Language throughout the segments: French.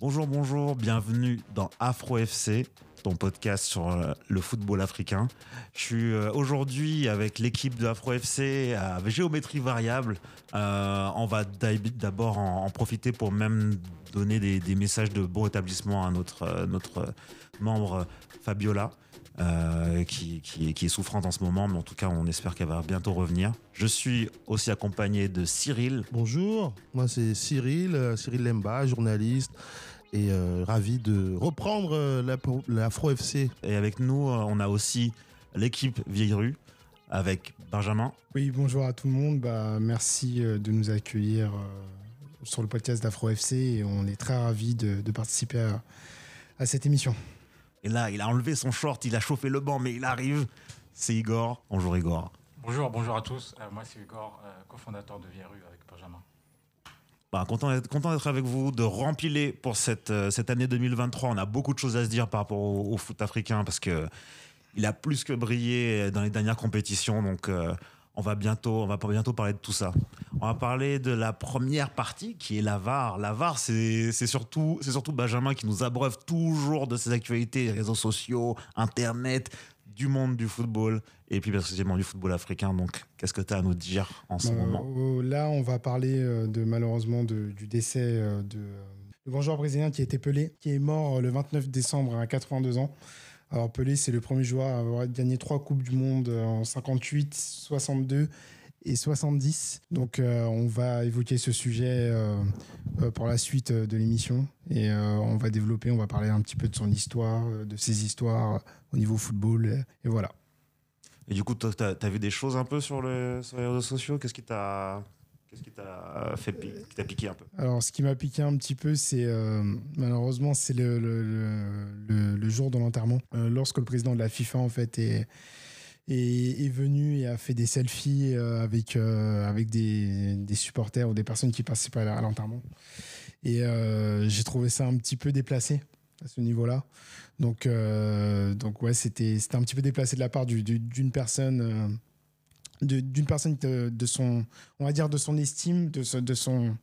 Bonjour, bonjour, bienvenue dans Afro FC, ton podcast sur euh, le football africain. Je suis euh, aujourd'hui avec l'équipe de Afro FC à géométrie variable. Euh, on va d'abord en, profiter pour même donner des, messages de bon établissement à notre, notre membre Fabiola. Euh, qui, qui, qui, est souffrante en ce moment, mais en tout cas, on espère qu'elle va bientôt revenir. Je suis aussi accompagné de Cyril. Bonjour, moi c'est Cyril, Cyril Lemba, journaliste, et euh, ravi de reprendre euh, l'Afro FC. Et avec nous, euh, on a aussi l'équipe Vieille Rue avec Benjamin. Oui, bonjour à tout le monde. Bah, merci de nous accueillir sur le podcast d'Afro FC et on est très ravis de, de participer à, à, cette émission. Et là, il a enlevé son short, il a chauffé le banc, mais il arrive. C'est Igor. Bonjour Igor. Bonjour, bonjour à tous. moi, c'est Igor, cofondateur de Vieille Rue avec Benjamin. Bah, content d'être avec vous, de rempiler pour cette, euh, cette année 2023. On a beaucoup de choses à se dire par rapport au, foot africain parce que il a plus que brillé dans les dernières compétitions. Donc, euh, on va bientôt, on va bientôt parler de tout ça. On va parler de la première partie qui est la VAR. La VAR, c'est surtout, c'est surtout Benjamin qui nous abreuve toujours de ses actualités, réseaux sociaux, Internet, du monde du football et puis précisément du football africain. Donc, qu'est-ce que tu as à nous dire en ce euh, moment euh, Là, on va parler euh, de malheureusement de, du décès de le grand joueur brésilien qui a été Pelé, qui est mort le 29 décembre à 82 ans. Alors Pelé, c'est le premier joueur à avoir gagné trois coupes du monde en 58, 62 et 70. Donc euh, on va évoquer ce sujet euh, euh, pour la suite de l'émission et on va développer, on va parler un petit peu de son histoire, de ses histoires au niveau football et, voilà. Et du coup, tu as, vu des choses un peu sur, le, sur les réseaux sociaux? Qu'est-ce qui t'a Qu'est-ce qui t'a fait qui t'a piqué un peu? Alors, ce qui m'a piqué un petit peu, c'est malheureusement, c'est le, le, le, le, jour de l'enterrement, lorsque le président de la FIFA en fait est est, est, venu et a fait des selfies euh, avec, euh, avec des, des, supporters ou des personnes qui participaient à l'enterrement. Et euh, j'ai trouvé ça un petit peu déplacé à ce niveau-là. Donc, donc ouais, c'était un petit peu déplacé de la part d'une du, personne d'une personne de, de, son on va dire de son estime de, de son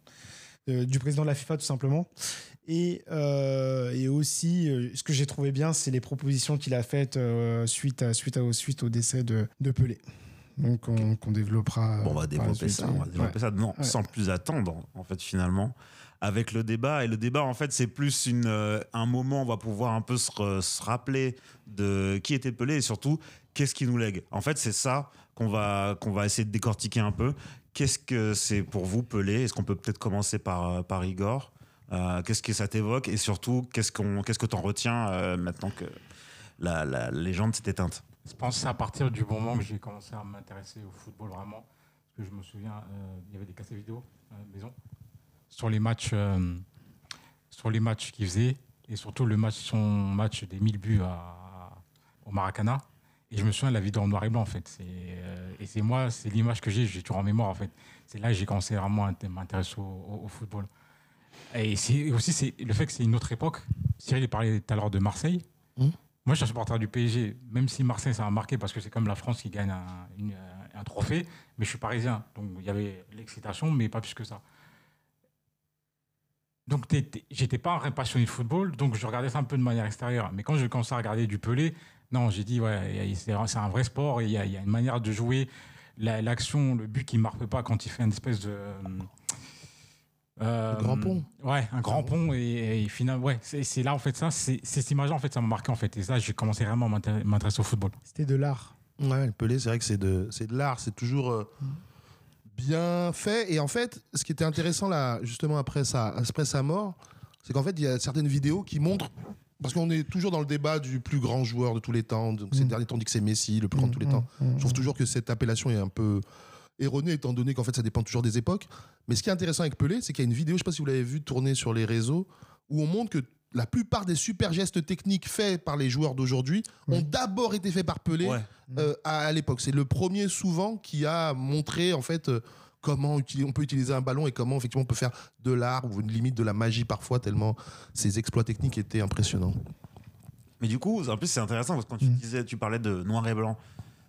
du président de la FIFA tout simplement et, euh, et aussi, euh, ce que j'ai trouvé bien, c'est les propositions qu'il a faites euh, suite, à, suite, à, suite au décès de, de Pelé. Donc, on, qu'on développera. Bon, on va développer ça. On va développer ça non, sans plus attendre, en fait, finalement, avec le débat. Et le débat, en fait, c'est plus une, un moment où on va pouvoir un peu se, se, rappeler de qui était Pelé et surtout, qu'est-ce qu'il nous lègue. En fait, c'est ça qu'on va, qu'on va essayer de décortiquer un peu. Qu'est-ce que c'est pour vous, Pelé? Est-ce qu'on peut peut-être commencer par, par Igor? Euh, qu'est-ce que ça t'évoque et surtout qu'est-ce qu'on qu'est-ce que t'en retiens euh, maintenant que la, légende s'est éteinte? Je pense c'est à partir du moment que j'ai commencé à m'intéresser au football vraiment, parce que je me souviens, euh, il y avait des cassettes vidéo à la maison sur les matchs, sur les matchs qu'il faisait et surtout le match, son match des 1000 buts au Maracana. Et je me souviens de la vidéo en noir et blanc en fait. et c'est moi, c'est l'image que j'ai, j'ai toujours en mémoire en fait. C'est là que j'ai commencé vraiment à m'intéresser au, football. Et c'est aussi c'est le fait que c'est une autre époque. Cyril parlait tout à l'heure de Marseille. Mmh. Moi, je suis un supporter du PSG, même si Marseille, ça a marqué parce que c'est comme la France qui gagne un, une, un, trophée, mais je suis parisien. Donc, il y avait l'excitation, mais pas plus que ça. Donc, j'étais pas un passionné de football, donc je regardais ça un peu de manière extérieure. Mais quand je commençais à regarder du Pelé, non, j'ai dit, ouais, c'est un vrai sport, il y, a, il y a une manière de jouer, l'action, le but qui marque pas quand il fait une espèce de euh, grand pont. Ouais, un grand pont et, et finalement, ouais, c'est là en fait ça, c'est cette image en fait, ça m'a marqué en fait et ça, j'ai commencé vraiment à m'intéresser au football. C'était de l'art. Ouais, le Pelé, c'est vrai que c'est de, c'est de l'art, c'est toujours euh, bien fait et en fait, ce qui était intéressant là, justement après sa, après sa mort, c'est qu'en fait, il y a certaines vidéos qui montrent parce qu'on est toujours dans le débat du plus grand joueur de tous les temps. Donc, ces mm. derniers temps, on dit que c'est Messi, le plus grand de tous les mm, temps. Mm, Je trouve toujours que cette appellation est un peu erroné étant donné qu'en fait ça dépend toujours des époques. Mais ce qui est intéressant avec Pelé, c'est qu'il y a une vidéo, je sais pas si vous l'avez vu tourner sur les réseaux, où on montre que la plupart des super gestes techniques faits par les joueurs d'aujourd'hui ont d'abord été faits par Pelé euh, à, l'époque. C'est le premier souvent qui a montré en fait euh, comment on peut utiliser un ballon et comment effectivement on peut faire de l'art ou une limite de la magie parfois tellement ses exploits techniques étaient impressionnants. Mais du coup, en plus c'est intéressant parce que quand tu mm. disais, tu parlais de noir et blanc,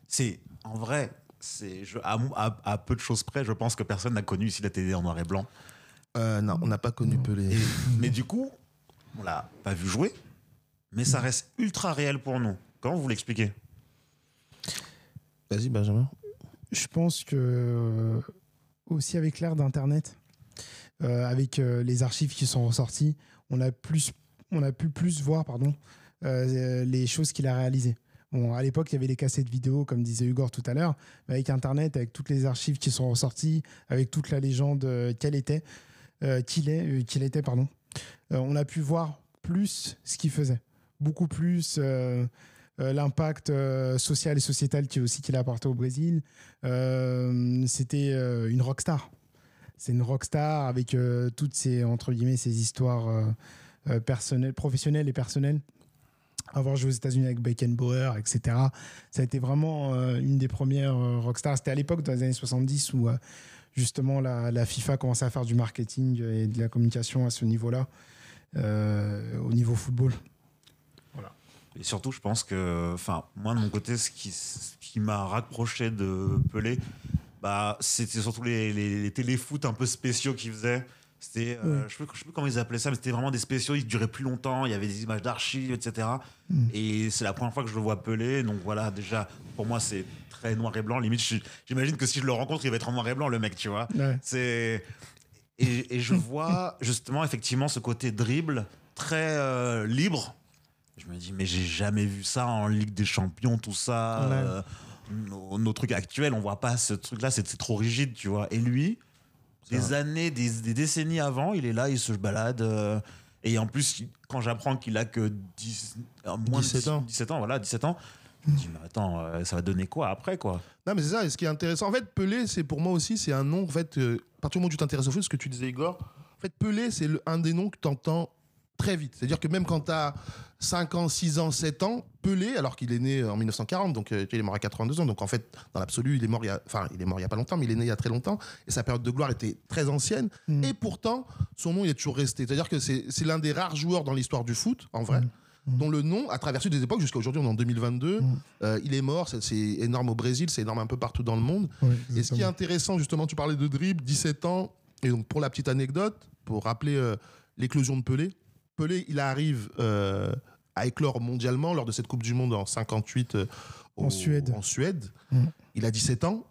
c'est en vrai c'est à, peu de choses près, je pense que personne n'a connu ici la télé en noir et blanc. Euh, non, on n'a pas connu Pelé. mais du coup, on l'a pas vu jouer, mais ça reste ultra réel pour nous. Comment vous l'expliquez? Vas-y, Benjamin. Je pense que euh, aussi avec l'ère d'Internet, euh, avec euh, les archives qui sont ressorties, on a plus, on a pu plus voir, pardon, euh, les choses qu'il a réalisées. À l'époque, il y avait les cassettes vidéo, comme disait Hugo tout à l'heure, mais avec Internet, avec toutes les archives qui sont ressorties, avec toute la légende euh, qu'elle était, euh, qu'il est, euh, était, pardon, euh, on a pu voir plus ce qu'il faisait, beaucoup plus euh, l'impact social et sociétal qui aussi qu'il a apporté au Brésil. C'était une rockstar. C'est une rockstar avec toutes ces entre guillemets ces histoires professionnelles et personnelles avoir joué aux États-Unis avec Beckenbauer, etc. Ça a été vraiment euh, une des premières euh, rockstars. C'était à l'époque, dans les années 70, où euh, justement la, FIFA commençait à faire du marketing et de la communication à ce niveau-là, euh, au niveau football. Et surtout, je pense que, enfin, moi de mon côté, ce qui, m'a rapproché de Pelé, bah, c'était surtout les, les, les téléfoot un peu spéciaux qu'il faisait. C'était, euh, je sais, plus- je sais plus comment ils appelaient ça, mais c'était vraiment des spéciaux, ils duraient plus longtemps, il y avait des images d'archives, etc. Mm. Et c'est la première fois que je le vois Pelé, donc voilà, déjà, pour moi, c'est très noir et blanc. Limite, j'imagine que si je le rencontre, il va être en noir et blanc, le mec, tu vois. Ouais. C'est et, et je vois justement effectivement ce côté dribble très euh, libre. Je me dis mais j'ai jamais vu ça en Ligue des Champions, tout ça. Ouais. euh, nos, nos trucs actuels, on voit pas ce truc-là, c'est trop rigide, tu vois. Et lui, des années, des, des décennies avant, il est là, il se balade. euh, et en plus, quand j'apprends qu'il a que 10, euh, moins de 17 ans. 17 ans, voilà, 17 ans, je me dis mais attends, euh, ça va donner quoi après quoi? Non, mais c'est ça. Et ce qui est intéressant, en fait, Pelé, c'est pour moi aussi, c'est un nom. En fait, à partir du moment où tu t'intéresses au foot, ce que tu disais, Igor, en fait, Pelé, c'est un des noms que tu entends très vite. C'est-à-dire que même quand tu as 5 ans, 6 ans, 7 ans, Pelé, alors qu'il est né en 1940, donc euh, il est mort à 82 ans, donc en fait, dans l'absolu, il est mort il y a, enfin, il est mort il y a pas longtemps, mais il est né il y a très longtemps, et sa période de gloire était très ancienne, Mm. et pourtant, son nom, il est toujours resté. C'est-à-dire que c'est l'un des rares joueurs dans l'histoire du foot, en vrai, dont le nom a traversé des époques jusqu'à aujourd'hui, on est en 2022. Mm. Euh, il est mort, c'est- énorme au Brésil, c'est énorme un peu partout dans le monde. Et ce qui est intéressant, justement, tu parlais de dribble, 17 ans. Et donc, pour la petite anecdote, pour rappeler euh, l'éclosion de Pelé, Pelé, il arrive euh, à éclore mondialement lors de cette Coupe du Monde en 58 euh, En au- Suède. En Suède. Mm. Il a 17 ans.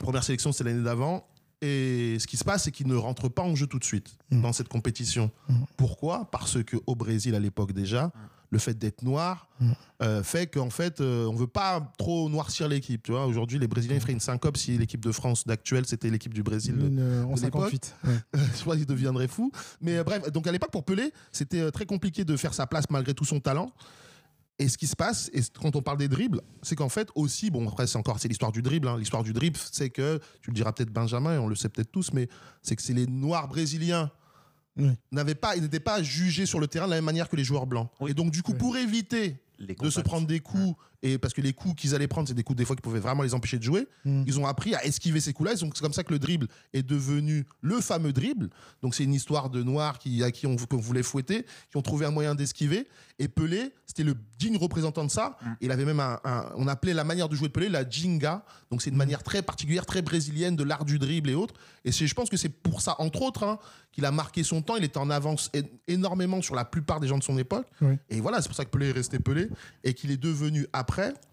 Première sélection, c'est l'année d'avant. Et ce qui se passe, c'est qu'il ne rentre pas en jeu tout de suite Mm. dans cette compétition. Mm. Pourquoi? Parce qu'au Brésil, à l'époque déjà, le fait d'être noir Mm. euh, fait qu'en fait, euh, on veut pas trop noircir l'équipe. Tu vois, aujourd'hui, les Brésiliens ils feraient une syncope si l'équipe de France d'actuel c'était l'équipe du Brésil. Une, euh, en de l'époque. 58. ouais. je crois qu'ils deviendraient fous. Mais euh, bref, donc à l'époque pour Pelé, c'était euh, très compliqué de faire sa place malgré tout son talent. Et ce qui se passe, et quand on parle des dribbles, c'est qu'en fait aussi, bon après c'est encore c'est l'histoire du dribble. hein. L'histoire du dribble, c'est que tu le diras peut-être Benjamin et on le sait peut-être tous, mais c'est que c'est les Noirs brésiliens Oui. n'avaient pas, ils n'étaient pas jugés sur le terrain de la même manière que les joueurs blancs. Oui. Et donc du coup, Oui. pour éviter Les de se prendre des coups et parce que les coups qu'ils allaient prendre c'est des coups des fois qui pouvaient vraiment les empêcher de jouer Mm. ils ont appris à esquiver ces coups-là. C'est comme ça que le dribble est devenu le fameux dribble. Donc, c'est une histoire de noirs qui, à qui on, qu'on voulait fouetter, qui ont trouvé un moyen d'esquiver. Et Pelé, c'était le digne représentant de ça. Il avait même un, un- On appelait la manière de jouer de Pelé la jinga. Donc, c'est une manière très particulière, très brésilienne de l'art du dribble et autres. Et c'est- je pense que c'est pour ça, entre autres, hein, qu'il a marqué son temps. Il était en avance énormément sur la plupart des gens de son époque. Oui. Et voilà, c'est pour ça que Pelé est resté Pelé. Et qu'il est devenu après,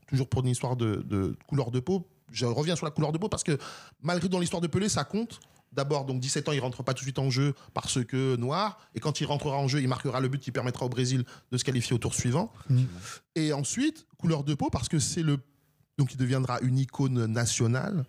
toujours pour une histoire de, de couleur de peau, je reviens sur la couleur de peau parce que malgré dans l'histoire de Pelé, ça compte. D'abord, donc 17 ans, il rentre pas tout de suite en jeu parce que noir. Et quand il rentrera en jeu, il marquera le but qui permettra au Brésil de se qualifier au tour suivant. Mhm. Et ensuite, couleur de peau parce que c'est le. Donc il deviendra une icône nationale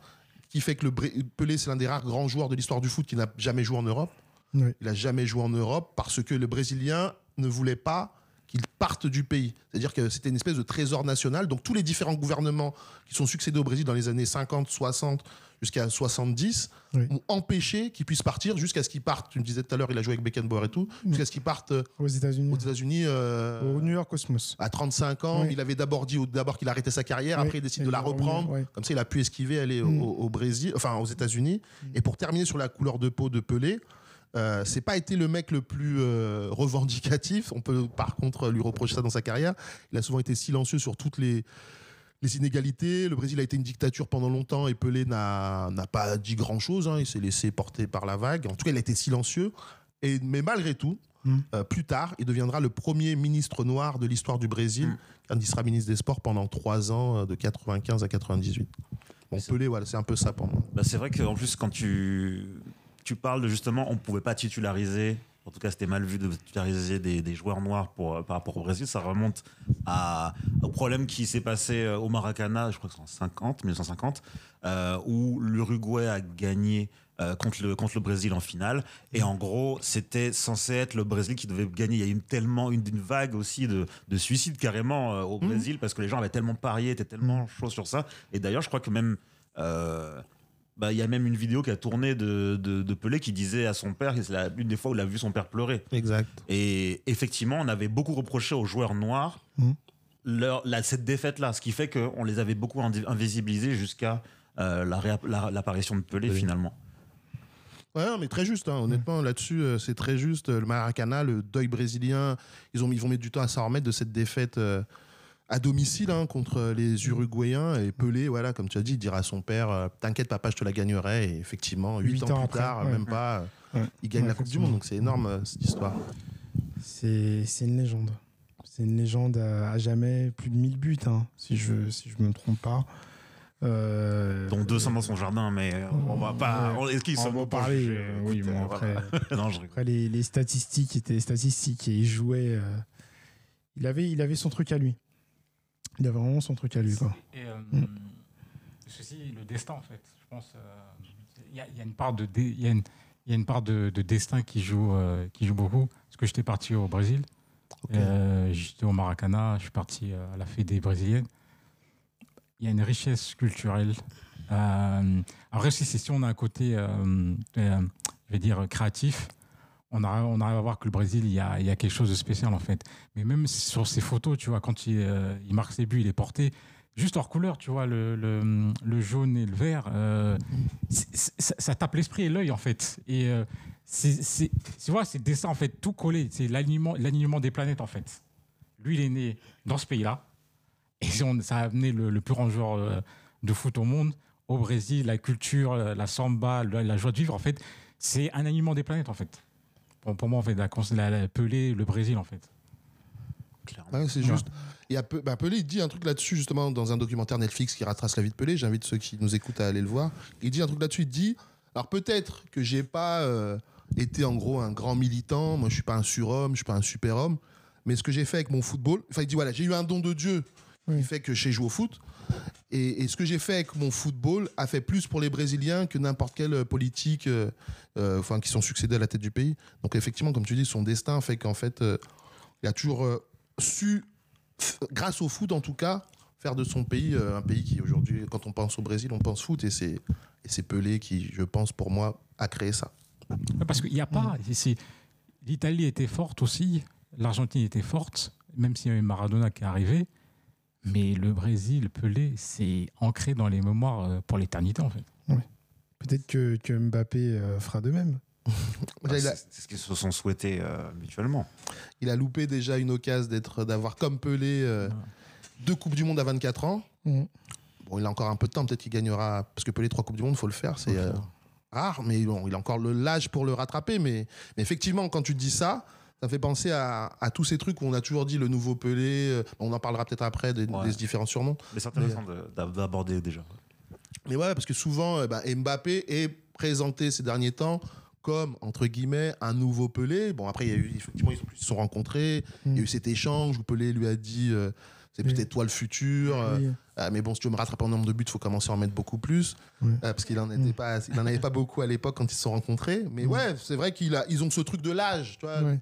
qui fait que le Bré- Pelé, c'est l'un des rares grands joueurs de l'histoire du foot qui n'a jamais joué en Europe. Oui. Il a jamais joué en Europe parce que le Brésilien ne voulait pas qu'il parte du pays. C'est-à-dire que c'était une espèce de trésor national. Donc tous les différents gouvernements qui sont succédés au Brésil dans les années 50, 60 jusqu'à 70 Oui. ont empêché qu'il puisse partir jusqu'à ce qu'il parte. Tu me disais tout à l'heure, il a joué avec Beckenbauer et tout. Jusqu'à ce qu'il parte euh, Aux États-Unis. aux États-Unis. euh, Au New York Cosmos. à 35 ans, Oui. il avait d'abord dit d'abord qu'il arrêtait sa carrière, après il décide Et de la reprendre. Comme ça, il a pu esquiver, aller au, Mm. au Brésil, enfin aux États-Unis. Et pour terminer sur la couleur de peau de Pelé, euh, c'est pas été le mec le plus euh, revendicatif. On peut par contre lui reprocher ça dans sa carrière. Il a souvent été silencieux sur toutes les les inégalités. Le Brésil a été une dictature pendant longtemps et Pelé n'a pas dit grand-chose. hein. Il s'est laissé porter par la vague. En tout cas, il a été silencieux. Et, mais malgré tout, Mm. Euh, plus tard, il deviendra le premier ministre noir de l'histoire du Brésil, Mm. quand il sera ministre des Sports pendant trois ans, euh, de 95 à 98. Bon, Pelé, voilà, c'est un peu ça pour moi. Bah, c'est vrai qu'en plus, quand tu, tu parles de justement, on ne pouvait pas titulariser, en tout cas, c'était mal vu de titulariser des, des joueurs noirs pour, euh, par rapport au Brésil. Ça remonte à, au problème qui s'est passé euh, au Maracana, je crois que c'est en 50, 1950, euh, où l'Uruguay a gagné. euh, contre, le, contre le Brésil en finale. Et en gros, c'était censé être le Brésil qui devait gagner. Il y a eu une, tellement une, une vague aussi de, de suicides carrément euh, au Mhm. Brésil parce que les gens avaient tellement parié, étaient tellement chauds sur ça. Et d'ailleurs, je crois que même euh, bah, il y a même une vidéo qui a tourné de, de, de Pelé qui disait à son père, c'est la- l'une des fois où il a vu son père pleurer. Exact. Et effectivement, on avait beaucoup reproché aux joueurs noirs Mhm. leur, la- cette défaite-là, ce qui fait qu'on les avait beaucoup invisibilisés jusqu'à euh, la l'apparition de Pelé Oui. finalement. Ouais, non, mais très juste, hein. honnêtement, là-dessus, euh, c'est très juste. Le Maracana, le deuil brésilien, ils, ont, ils vont mettre du temps à s'en remettre de cette défaite euh, à domicile hein, contre les Uruguayens. Et Pelé, voilà, comme tu as dit, il dira à son père euh, T'inquiète, papa, je te la gagnerai. Et effectivement, huit Huit ans, ans plus après, tard, ouais. même pas, euh, Ouais. il gagne Ouais, la Coupe du. Monde. Donc c'est énorme, euh, cette histoire. C'est c'est une légende. C'est une légende à, à jamais. Plus de 1000 buts, hein, si je si je me trompe pas. Euh, Dont 200 dans son jardin, mais euh, on va pas. Ouais. on- Est-ce qu'ils on sont va parler. euh, oui, bon, euh, après, voilà. non, je rigole. après les, les statistiques étaient statistiques et il jouait. euh, il, avait, il avait son truc à lui. Il avait vraiment son truc à lui. Quoi. Et euh, Mm. ceci, le destin, en fait. Je pense euh, il y, a- il y a une part de, il y a une, il y a une part de, de destin qui joue, euh, qui joue beaucoup. Parce que j'étais parti au Brésil. J'étais au Maracana. Je suis parti à la Fédé brésilienne. Il y a une richesse culturelle. Après, si, si on a un côté, je vais dire, créatif, on arrive, à voir que le Brésil, il y, a, quelque chose de spécial en fait. Mais même sur ces photos, tu vois, quand il, euh, il marque ses buts, il est porté, juste leur couleur, tu vois, le, jaune et le vert, euh, ça, tape l'esprit et l'œil en fait. Et euh, tu vois, c'est dessin en fait, tout collé. C'est l'alignement, des planètes en fait. Lui, il est né dans ce pays-là. Et ça a amené le, le plus grand joueur de foot au monde. Au Brésil, la culture, la samba, la, la joie de vivre, en fait, c'est un alignement des planètes, en fait. Pour, pour moi, en fait, la, la, la Pelé, le Brésil, en fait. Clairement. Ouais, c'est juste. Il y a Pe- bah, Pelé, il dit un truc là-dessus, justement, dans un documentaire Netflix qui retrace la vie de Pelé. J'invite ceux qui nous écoutent à aller le voir. Il dit un truc là-dessus. Il dit Alors peut-être que j'ai pas euh, été en gros un grand militant. Moi, je suis pas un surhomme, je suis pas un super-homme. Mais ce que j'ai fait avec mon football, enfin, il dit voilà, j'ai eu un don de Dieu Oui. qui fait que j'ai joué au foot. Et, et ce que j'ai fait avec mon football a fait plus pour les Brésiliens que n'importe quelle politique euh, euh, enfin, qui sont succédés à la tête du pays. Donc effectivement, comme tu dis, son destin fait qu'en fait, euh, il a toujours euh, su, grâce au foot en tout cas, faire de son pays euh, un pays qui aujourd'hui, quand on pense au Brésil, on pense foot. Et c'est, et c'est Pelé qui, je pense, pour moi, a créé ça. Parce qu'il n'y a pas. L'Italie était forte aussi, l'Argentine était forte, même s'il y avait Maradona qui est arrivé. Mais le Brésil, Pelé, c'est ancré dans les mémoires euh, pour l'éternité, en fait. Peut-être que, que Mbappé euh, fera de même. Bah, c'est ce qu'ils se sont souhaités euh, mutuellement. il a loupé déjà une occasion d'être, d'avoir comme Pelé euh, Ouais. deux Coupes du Monde à 24 ans. Mhm. Bon, il a encore un peu de temps, peut-être qu'il gagnera. Parce que Pelé, trois Coupes du Monde, faut le faire. C'est euh, rare, mais bon, il a encore le- l'âge pour le rattraper. Mais, mais effectivement, quand tu dis ça, ça fait penser à, à tous ces trucs où on a toujours dit le nouveau Pelé. euh, on en parlera peut-être après des, Ouais. des différents surnoms. Mais c'est intéressant de- d'a- d'aborder déjà. Mais ouais, parce que souvent, euh, bah, Mbappé est présenté ces derniers temps comme, entre guillemets, un nouveau Pelé. Bon, après, il y a eu, effectivement, ils se sont rencontrés. Il y a eu cet échange où Pelé lui a dit euh, c'est Oui. peut-être toi le futur. euh, Oui. ah, mais bon, si tu veux me rattraper en nombre de buts, il faut commencer à en mettre beaucoup plus. Euh, parce qu'il en, était Mm. pas, il en avait pas beaucoup à l'époque quand ils se sont rencontrés. Mais Mm. ouais, c'est vrai qu'ils ils ont ce truc de l'âge.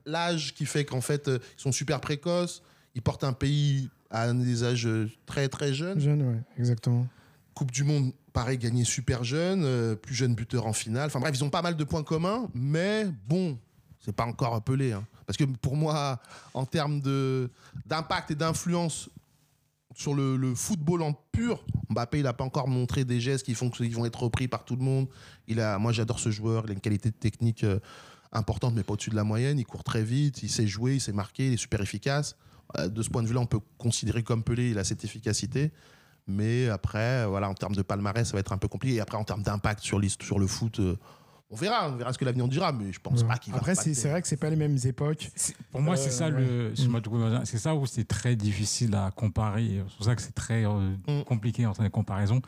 L'âge qui fait qu'en fait, euh, ils sont super précoces. Ils portent un pays à des âges euh, très très jeunes. Jeune, ouais, exactement. Coupe du Monde, pareil, gagné super jeune, euh, plus jeune buteur en finale. Enfin bref, ils ont pas mal de points communs, mais bon, c'est pas encore appelé. hein. Parce que pour moi, en termes d'impact et d'influence sur le, football en pur, Mbappé, il n'a pas encore montré des gestes qui font vont être repris par tout le monde. Il a, moi, j'adore ce joueur. Il a une qualité technique euh, importante, mais pas au-dessus de la moyenne. Il court très vite, il sait jouer, il sait marquer, il est super efficace. Euh, de ce point de vue-là, on peut considérer comme Pelé, il a cette efficacité. Mais après, voilà, en termes de palmarès, ça va être un peu compliqué. Et après, en termes d'impact sur le foot, euh, On verra, on verra ce que l'avenir dira, mais je pense pas qu'il va. Après, c'est vrai que c'est pas les mêmes époques. Pour moi, c'est Euh, ça ouais. le, te couper, c'est ça où c'est très difficile à comparer. C'est pour ça que c'est très euh, Mm. compliqué en termes de comparaison.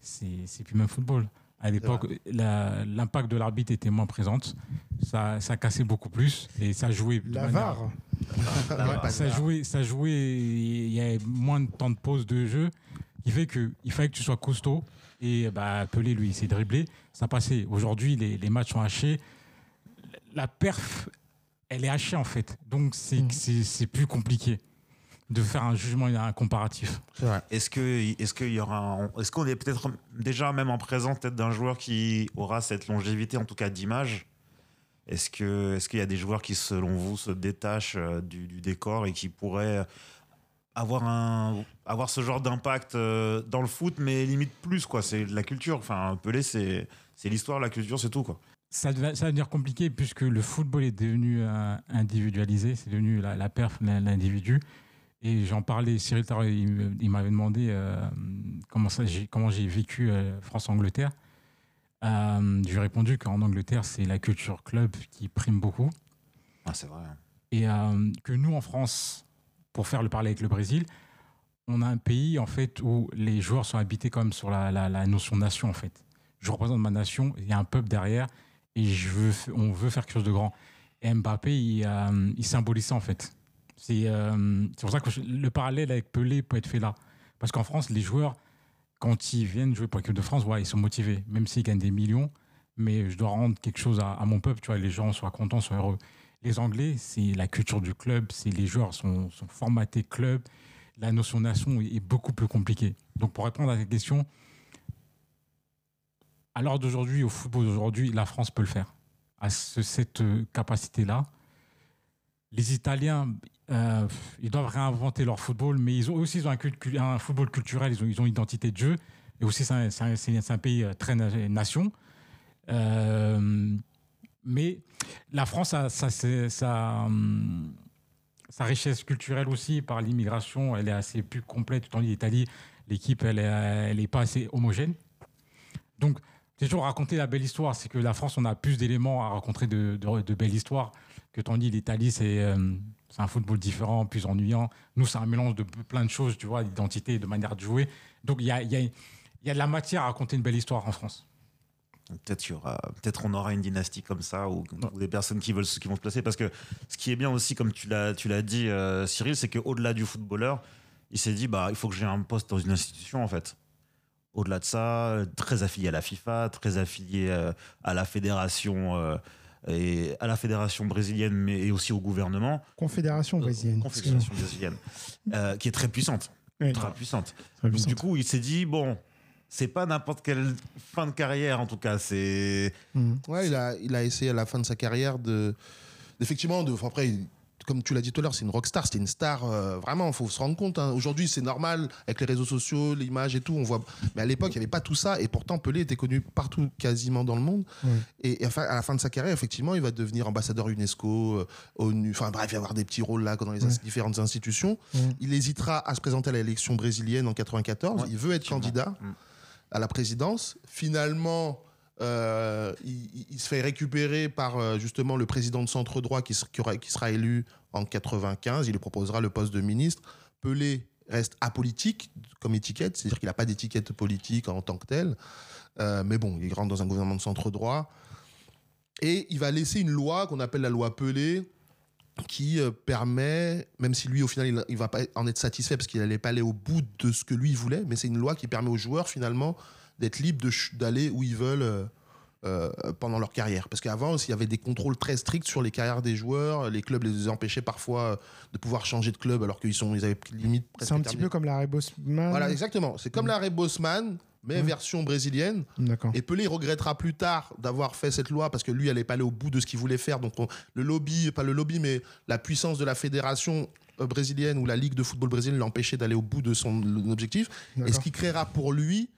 C'est c'est plus même football. À l'époque, la- l'impact de l'arbitre était moins présente. Ça, ça cassait beaucoup plus et ça jouait. de La manière- VAR. Ouais, ça jouait, ça jouait. Il y avait moins de temps de pause de jeu, qui fait que il fallait que tu sois costaud. Et bah, Pelé, lui, il s'est dribblé. Ça passait. Aujourd'hui, les, les matchs sont hachés. La perf, elle est hachée en fait. Donc c'est Mm. c'est- c'est plus compliqué de faire un jugement et un comparatif. Est-ce que est-ce qu'il y aura est-ce qu'on est peut-être déjà même en présence peut-être d'un joueur qui aura cette longévité en tout cas d'image? Est-ce que est-ce qu'il y a des joueurs qui selon vous se détachent euh, du, du décor et qui pourraient avoir un avoir ce genre d'impact euh, dans le foot mais limite plus quoi c'est de la culture enfin Pelé c'est c'est l'histoire la culture c'est tout quoi Ça, va- ça va devenir compliqué puisque le football est devenu euh, individualisé, c'est devenu la, la perf, l'in- l'individu. Et j'en parlais, Cyril Tarot, il, m'avait demandé euh, comment, ça, j'ai, comment j'ai vécu euh, France-Angleterre. Euh, j'ai répondu qu'en Angleterre, c'est la culture club qui prime beaucoup. ah, c'est vrai Et euh, que nous, en France, pour faire le parler avec le Brésil, on a un pays en fait où les joueurs sont habités comme sur la, notion nation en fait. Je représente ma nation, il y a un peuple derrière et je veux, on veut faire quelque chose de grand. Et Mbappé, il, euh, symbolise ça en fait. C'est euh, pour ça que le parallèle avec Pelé peut être fait là. Parce qu'en France, les joueurs, quand ils viennent jouer pour l'équipe de France, ouais, ils sont motivés, même s'ils gagnent des millions. Mais je dois rendre quelque chose à mon peuple, tu vois, les gens soient contents, soient heureux. Les Anglais, c'est la culture du club, c'est les joueurs sont, sont formatés club. La notion nation est, beaucoup plus compliquée. Donc pour répondre à cette question, à l'heure d'aujourd'hui, au football d'aujourd'hui, la France peut le faire. À ce- cette euh, capacité-là. Les Italiens, euh, ils doivent réinventer leur football, mais ils ont aussi ils ont un, football culturel, ils ont, ils ont une identité de jeu. Et aussi, c'est un, un- un- pays euh, très na- nation. Mais la France a hum, sa richesse culturelle aussi par l'immigration, elle est assez plus complète. Tandis l'Italie, l'équipe, elle n'est pas assez homogène. Donc, toujours raconté la belle histoire. C'est que la France, on a plus d'éléments à raconter de, de, de belles histoires que tandis l'Italie, c'est euh, c'est un football différent, plus ennuyant. Nous, c'est un mélange de plein de choses, tu vois, d'identité, de manière de jouer. Donc, il y a, y a de la matière à raconter une belle histoire en France. Peut-être aura, peut-être on aura une dynastie comme ça ou, ou des personnes qui veulent, qui vont se placer parce que ce qui est bien aussi, comme tu l'as, tu l'as dit, euh, Cyril, c'est qu'au-delà du footballeur, il s'est dit bah il faut que j'ai un poste dans une institution en fait. Au-delà de ça, très affilié à la FIFA, très affilié euh, à la fédération euh, et à la fédération brésilienne, mais aussi au gouvernement, Confédération brésilienne. confédération brésilienne, euh, qui est très puissante, Oui, ultra puissante. très Donc, puissante. du coup, il s'est dit bon. C'est pas n'importe quelle fin de carrière en tout cas. C'est Mhm. Ouais, il a, il a essayé à la fin de sa carrière de. Effectivement, de, enfin, après, il- comme tu l'as dit tout à l'heure, c'est une rockstar, c'était une star, euh, vraiment, il faut se rendre compte. hein. Aujourd'hui, c'est normal, avec les réseaux sociaux, l'image et tout, on voit. Mais à l'époque, il n'y avait pas tout ça, et pourtant, Pelé était connu partout, quasiment dans le monde. Ouais. Et, et enfin, à la fin de sa carrière, effectivement, il va devenir ambassadeur UNESCO, euh, ONU, enfin bref, il va avoir des petits rôles là dans les Ouais. différentes institutions. Ouais. Il hésitera à se présenter à l'élection brésilienne en 94, Ouais, il veut être candidat Mm. À la présidence. Finalement, euh, il, se fait récupérer par euh, justement le président de centre droit qui, sera élu en 95. Il lui proposera le poste de ministre. Pelé reste apolitique comme étiquette, c'est-à-dire qu'il n'a pas d'étiquette politique en tant que tel. Euh, mais bon, il rentre dans un gouvernement de centre droit. Et il va laisser une loi qu'on appelle la loi Pelé, qui euh, permet, même si lui au final il, il va pas en être satisfait parce qu'il n'allait pas aller au bout de ce que lui il voulait, mais c'est une loi qui permet aux joueurs finalement d'être libres d'aller où ils veulent euh, euh, pendant leur carrière. Parce qu'avant, il y avait des contrôles très stricts sur les carrières des joueurs, les clubs les empêchaient parfois de pouvoir changer de club alors qu'ils sont, ils avaient limite C'est un petit peu comme l'arrêt Bosman. Voilà, exactement. C'est comme l'arrêt Bosman, mais version brésilienne. Et Pelé regrettera plus tard d'avoir fait cette loi parce que lui, elle n'est pas allé au bout de ce qu'il voulait faire. Donc on- le lobby, pas le lobby, mais la puissance de la fédération euh, brésilienne ou la ligue de football brésilienne l'empêchait d'aller au bout de son objectif. Et ce qui créera pour lui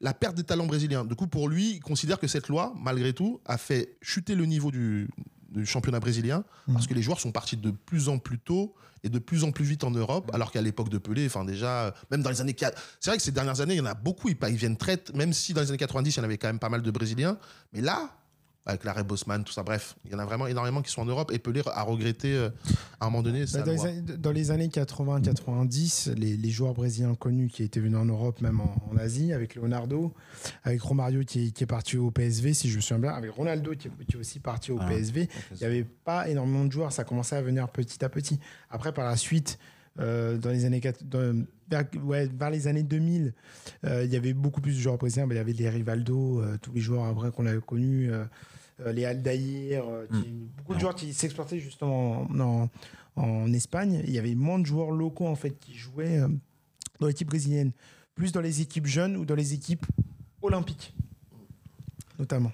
la perte des talents brésiliens. Du coup, pour lui, il considère que cette loi, malgré tout, a fait chuter le niveau du, du championnat brésilien Mhm. parce que les joueurs sont partis de plus en plus tôt et de plus en plus vite en Europe, alors qu'à l'époque de Pelé, enfin déjà, même dans les années 4, c'est vrai que ces dernières années, il y en a beaucoup, ils, ils viennent très, même si dans les années 90, il y en avait quand même pas mal de Brésiliens, mais là, avec l'arrêt Bosman, tout ça. Bref, il y en a vraiment énormément qui sont en Europe. Et Pelé a regretté euh, à un moment donné. Bah, dans, les, années- dans les années 80-90, les, les joueurs brésiliens connus qui étaient venus en Europe, même en, en Asie, avec Leonardo, avec Romario qui, est- qui est parti au PSV, si je me souviens bien, avec Ronaldo qui est, qui est aussi parti au Ah. PSV, il n'y avait pas énormément de joueurs, ça commençait à venir petit à petit. Après, par la suite, euh, dans les années dans- vers, ouais, vers les années 2000, euh, il y avait beaucoup plus de joueurs brésiliens. Ben, il y avait les Rivaldo, euh, tous les joueurs après qu'on avait connus, les Aldaïr, euh, qui- beaucoup de joueurs qui s'exportaient justement en, en- en Espagne. Il y avait moins de joueurs locaux en fait qui jouaient euh, dans l'équipe brésilienne, plus dans les équipes jeunes ou dans les équipes olympiques, notamment.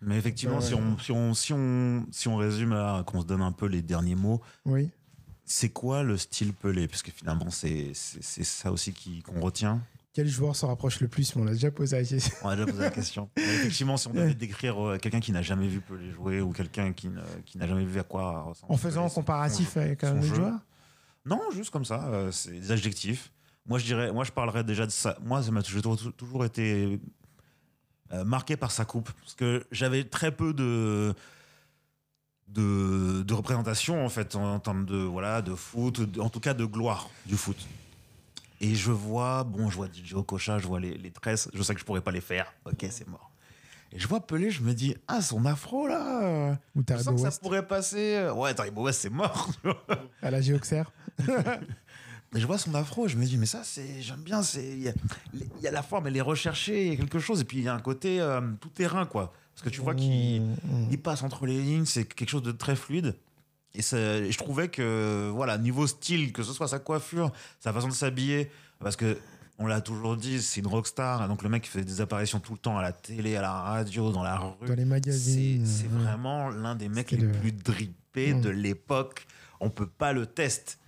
Mais effectivement, si, on, si, on, si, on, si on résume là, qu'on se donne un peu les derniers mots, Oui. c'est quoi le style Pelé? Parce que finalement, c'est c'est- c'est ça aussi qui- qu'on retient. Quel joueur se rapproche le plus On l'a déjà posé la question. On a déjà posé la question. Mais effectivement, si on devait décrire euh, quelqu'un qui n'a jamais vu Pelé jouer ou quelqu'un qui n'a jamais vu à quoi ressemble En faisant un comparatif son avec un autre joueur Non, juste comme ça, euh, c'est des adjectifs. Moi, je dirais, moi, je parlerais déjà de ça. Moi, ça m'a toujours, été euh, marqué par sa coupe, parce que j'avais très peu de de, de représentation en fait en, termes de voilà de foot, de- en tout cas de gloire du foot. Et je vois, bon, je vois DJ Okocha, je vois les, les tresses, je sais que je pourrais pas les faire. Ok, c'est mort. Et je vois Pelé, je me dis, ah, son afro là, ou je Taribo sens que ça pourrait passer. Ouais, Taribo West, c'est mort. à la Géoxer Et je vois son afro, je me dis, mais ça, c'est, j'aime bien, c'est, il y, a- il y a la forme, elle est recherchée, il y a quelque chose, et puis il y a un côté euh, tout terrain, quoi. Parce que tu vois qu'il Mmh, mmh. il passe entre les lignes, c'est quelque chose de très fluide. Et, ça- je trouvais que, voilà, niveau style, que ce soit sa coiffure, sa façon de s'habiller, parce que on l'a toujours dit, c'est une rockstar, donc le mec qui fait des apparitions tout le temps à la télé, à la radio, dans la rue. Dans les magazines. C'est ouais. vraiment l'un des mecs les le- plus drippés de l'époque. On peut pas le test.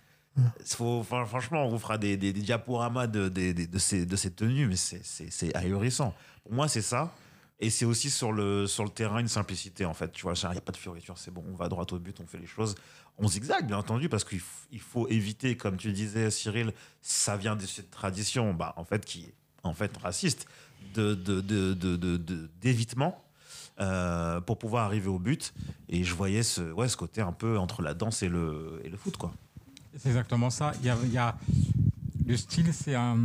Faut- enfin, franchement, on vous fera des, des- des diaporamas de, de, ces, de ces tenues, mais c'est ahurissant. Pour moi, c'est ça. Et c'est aussi sur le, sur le terrain une simplicité, en fait. Tu vois, il n'y a pas de fioriture, c'est bon, on va droit au but, on fait les choses. On zigzague, bien entendu, parce qu'il il faut éviter, comme tu disais, Cyril, ça vient de cette tradition, bah, en fait, qui est en fait raciste, de, de, de, d'évitement. euh, pour pouvoir arriver au but et je voyais ce, ouais, ce côté un peu entre la danse et le, et le foot quoi. C'est exactement ça. Y a, le style, c'est un,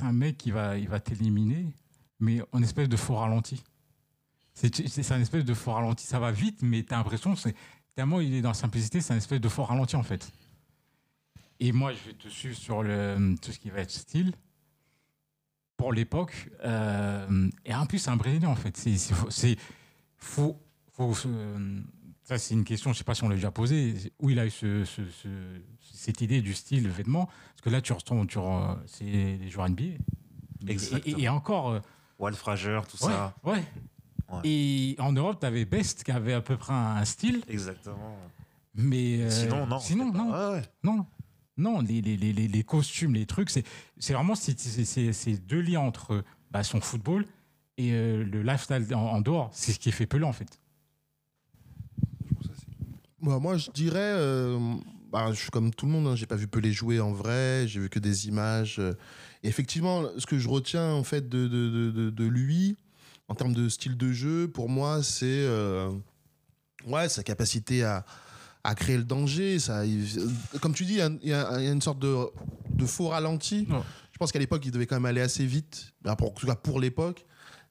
un mec qui va, va t'éliminer, mais en espèce de faux ralenti. C'est un espèce de faux ralenti. Ça va vite, mais tu as l'impression, c'est tellement il est dans la simplicité, c'est un espèce de faux ralenti en fait. Et moi, je vais te suivre sur le, tout ce qui va être style. Pour l'époque, euh, et en plus, c'est un Brésilien en fait. C'est faut, faut, euh, ça, c'est une question, je ne sais pas si on l'a déjà posée, où il a eu ce- ce- ce- cette idée du style vêtement. Parce que là, tu retournes, tu c'est les joueurs NBA. Et- et encore, euh, Walt Frager tout ouais, ça ouais. Ouais. Et en Europe, tu avais Best qui avait à peu près un, style, exactement mais. euh, sinon non Sinon, non. ouais. Non, non, les, les, les, les- les costumes, les trucs, c'est c'est vraiment ces, deux liens entre bah, son football et euh, le lifestyle en, en dehors. C'est ce qui est fait Pelé, en fait. Moi, moi, je dirais, euh, bah, je suis comme tout le monde, hein, j'ai pas vu Pelé jouer en vrai, j'ai vu que des images. Et effectivement, ce que je retiens en fait de, de, de, lui, en termes de style de jeu, pour moi, c'est euh, ouais, sa capacité à, à créer le danger. Ça, il- comme tu dis, il y a, y y une sorte de, de faux ralenti. Ouais. Je pense qu'à l'époque, il devait quand même aller assez vite, bah, pour- en tout cas pour l'époque.